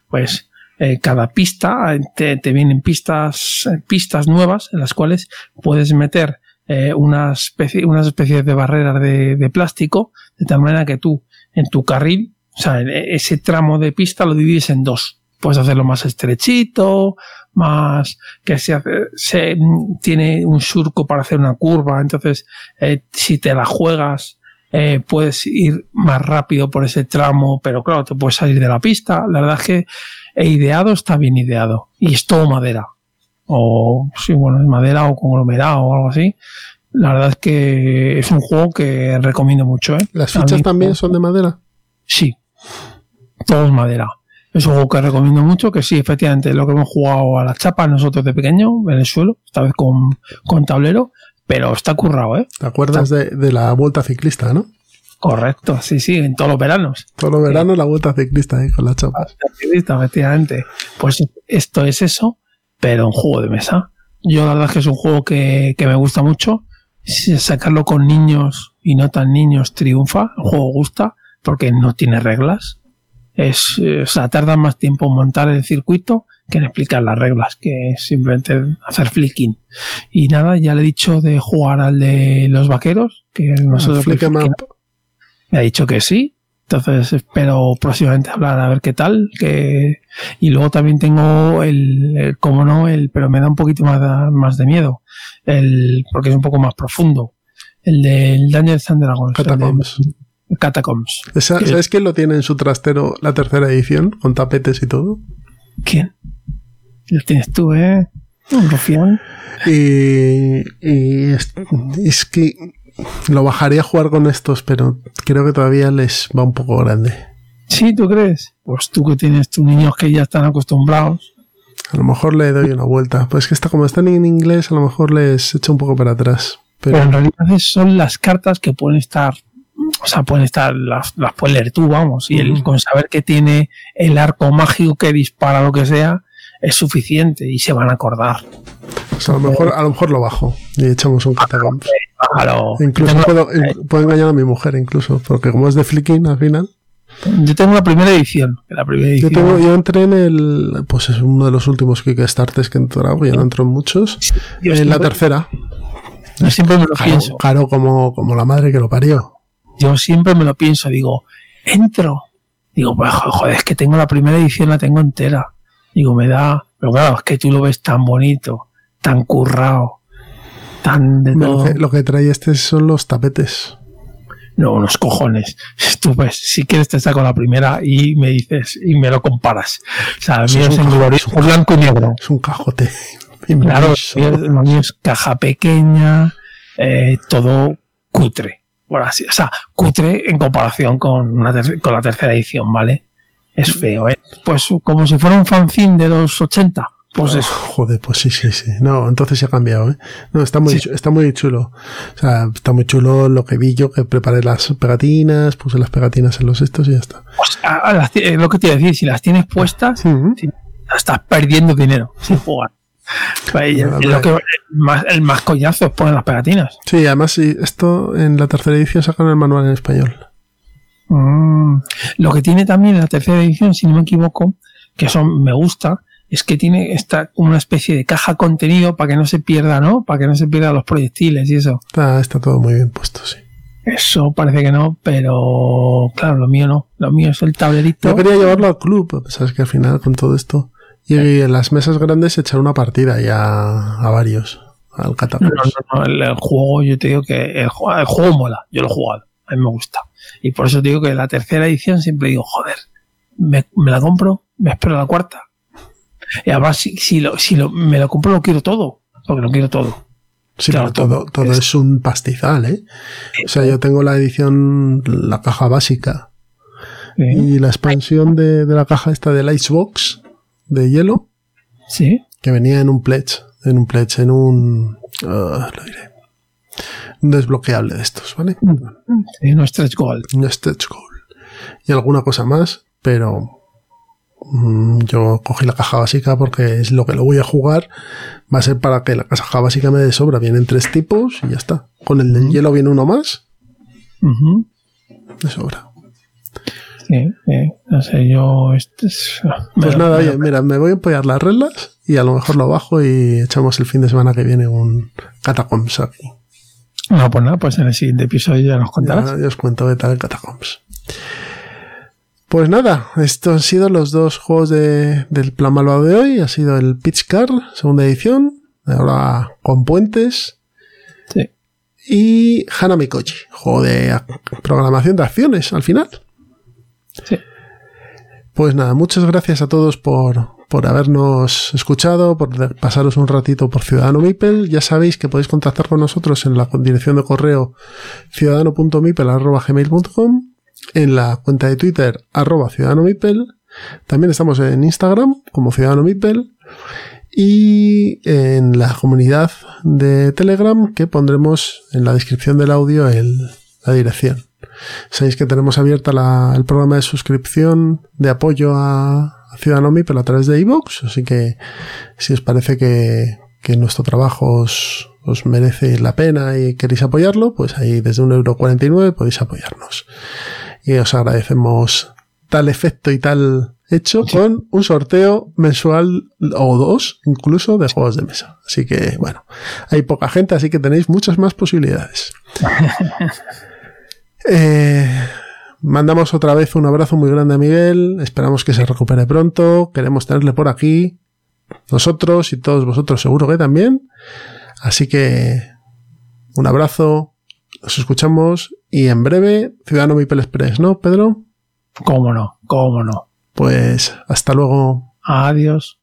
pues eh, cada pista eh, te, te vienen pistas, pistas nuevas en las cuales puedes meter eh, una especie, unas especies de barreras de, de plástico, de tal manera que tú en tu carril, o sea, en ese tramo de pista lo divides en dos. Puedes hacerlo más estrechito, más que se, hace- se tiene un surco para hacer una curva. Entonces, eh, si te la juegas, eh, puedes ir más rápido por ese tramo, pero claro, te puedes salir de la pista. La verdad es que he ideado, está bien ideado. Y es todo madera. O, sí, bueno, es madera o conglomerado o algo así. La verdad es que es un juego que recomiendo mucho, ¿eh? ¿Las fichas también son de madera? Sí. Todo es madera. Es un juego que recomiendo mucho, que sí, efectivamente, lo que hemos jugado a la chapa nosotros de pequeño, en el suelo, esta vez con, con tablero, pero está currado, ¿eh? ¿Te acuerdas de, de la vuelta ciclista, no? Correcto, sí, sí, en todos los veranos. Todo los veranos la vuelta ciclista ahí con las chapas. Activista, efectivamente. Pues esto es eso, pero un juego de mesa. Yo la verdad es que es un juego que, que me gusta mucho. Sacarlo con niños y no tan niños triunfa. El juego gusta porque no tiene reglas. Es, eh, o sea, tarda más tiempo en montar el circuito que en explicar las reglas, que es simplemente hacer flicking. Y nada, ya le he dicho de jugar al de los vaqueros, que nosotros Flick 'em me ha dicho que sí. Entonces espero próximamente hablar a ver qué tal. Que... Y luego también tengo el, el- como no, el, pero me da un poquito más de, más de miedo. El, porque es un poco más profundo. El del Dungeons and Dragons. el de- Catacombs. Catacombs. Esa- ¿Qué? ¿Sabes quién lo tiene en su trastero la tercera edición? Con tapetes y todo. ¿Quién? Lo tienes tú, ¿eh? Un rufián. Y, y es, es que lo bajaría a jugar con estos, pero creo que todavía les va un poco grande. Sí, ¿tú crees? Pues tú que tienes tus niños que ya están acostumbrados. A lo mejor le doy una vuelta. Pues que está como están en inglés, a lo mejor les echo un poco para atrás. Pero, Pero en realidad son las cartas que pueden estar, o sea, pueden estar, las, las puedes leer tú, vamos, y el, con saber que tiene el arco mágico que dispara lo que sea, es suficiente y se van a acordar. pues a lo mejor, a lo mejor lo bajo y echamos un catacombs. Claro. Incluso Yo puedo, engañar a mi mujer, incluso, porque como es de flicking al final. yo tengo la primera edición. La primera Yo, edición tengo, yo entré en el. Pues es uno de los últimos Kickstarters que he entrado, ya no entro en muchos. yo en la siempre- tercera. yo siempre me lo pienso. caro como, como la madre que lo parió. Yo siempre me lo pienso. Digo, entro. Digo, pues joder, es que tengo la primera edición, la tengo entera. Digo, me da. Pero claro, es que tú lo ves tan bonito, tan currado, tan de Lo todo. que, lo que trae este son los tapetes. No, unos cojones. Tú ves, si quieres te saco la primera y me dices, y me lo comparas. O sea, el mío es es un es un blanco y negro. Es un cajote. Claro, lo mío- es caja pequeña, eh, todo cutre. Por así, o sea, cutre en comparación con, una con la tercera edición, ¿vale? Es feo, ¿eh? Pues como si fuera un fanzine de los 80. Pues Oh, eso. Joder, pues sí, sí, sí. No, entonces se ha cambiado, ¿eh? No, está muy, Sí. está muy chulo. O sea, está muy chulo lo que vi yo, que preparé las pegatinas, puse las pegatinas en los estos y ya está. Pues, a- a las ti- es lo que te iba a decir, si las tienes puestas, estás perdiendo dinero sin jugar. Pues, es lo que, el, más, el más coñazo es poner las pegatinas. Sí, además sí, esto en la tercera edición sacan el manual en español. Mm. Lo que tiene también la tercera edición, si no me equivoco, que eso me gusta, es que tiene esta como una especie de caja contenido para que no se pierda, ¿no? Para que no se pierdan los proyectiles y eso. Está, está todo muy bien puesto, sí. Eso parece que no, pero claro, lo mío no. Lo mío es el tablerito. Yo quería llevarlo al club, sabes que al final con todo esto. Y en las mesas grandes echar una partida ya a varios. Al No, Catacombs. no, no, el, el juego, yo te digo que el, el juego mola, yo lo he jugado, a mí me gusta. Y por eso digo que la tercera edición siempre digo, joder, me, me la compro, me espero la cuarta. Y además, si, si, lo, si lo, me lo compro, lo quiero todo, porque lo quiero todo. Sí, Claro, pero todo, todo es- es un pastizal, ¿eh? O sea, yo tengo la edición, la caja básica Sí, y la expansión de, de la caja esta del Icebox de hielo, sí, que venía en un pledge, en un pledge, en un... ah, lo diré. Un desbloqueable de estos, ¿vale? sí, no stretch goal. Un stretch goal. Y alguna cosa más, pero mm, yo cogí la caja básica porque es lo que lo voy a jugar. Va a ser para que la caja básica me dé sobra. Vienen tres tipos y ya está. Con el del hielo viene uno más, Ujú, de sobra. Sí, sí, no sé, yo... Este es, Pues nada, oye, mira, me voy a apoyar las reglas y a lo mejor lo bajo y echamos el fin de semana que viene un Catacombs aquí. No, pues nada, pues en el siguiente episodio ya nos contarás. Ya, ya os cuento qué tal Catacombs. Pues nada, estos han sido los dos juegos de- del plan malvado de hoy. Ha sido el Pitch Car, segunda edición, ahora con puentes, Sí. y Hanami Koji, juego de ac- programación de acciones al final. Sí. Pues nada, muchas gracias a todos por, por habernos escuchado, por pasaros un ratito por Ciudadano Mipel. Ya sabéis que podéis contactar con nosotros en la dirección de correo ciudadano.mipel.gmail.com, en la cuenta de Twitter arroba Ciudadano Mipel. También estamos en Instagram como Ciudadano Mipel y en la comunidad de Telegram que pondremos en la descripción del audio el- la dirección. Sabéis que tenemos abierta la- el programa de suscripción de apoyo a, a Ciudadano Mipel a través de iVoox, así que si os parece que, que nuestro trabajo os, os merece la pena y queréis apoyarlo, pues ahí desde 1,49€ podéis apoyarnos. Y os agradecemos tal efecto y tal hecho con un sorteo mensual o dos incluso de juegos de mesa. Así que bueno, hay poca gente, así que tenéis muchas más posibilidades. Eh, mandamos otra vez un abrazo muy grande a Miguel. Esperamos que se recupere pronto. Queremos tenerle por aquí. Nosotros y todos vosotros seguro que también. Así que un abrazo. Nos escuchamos y en breve Ciudadano Mipel Express, ¿no, Pedro? ¿Cómo no? ¿Cómo no? Pues hasta luego. Adiós.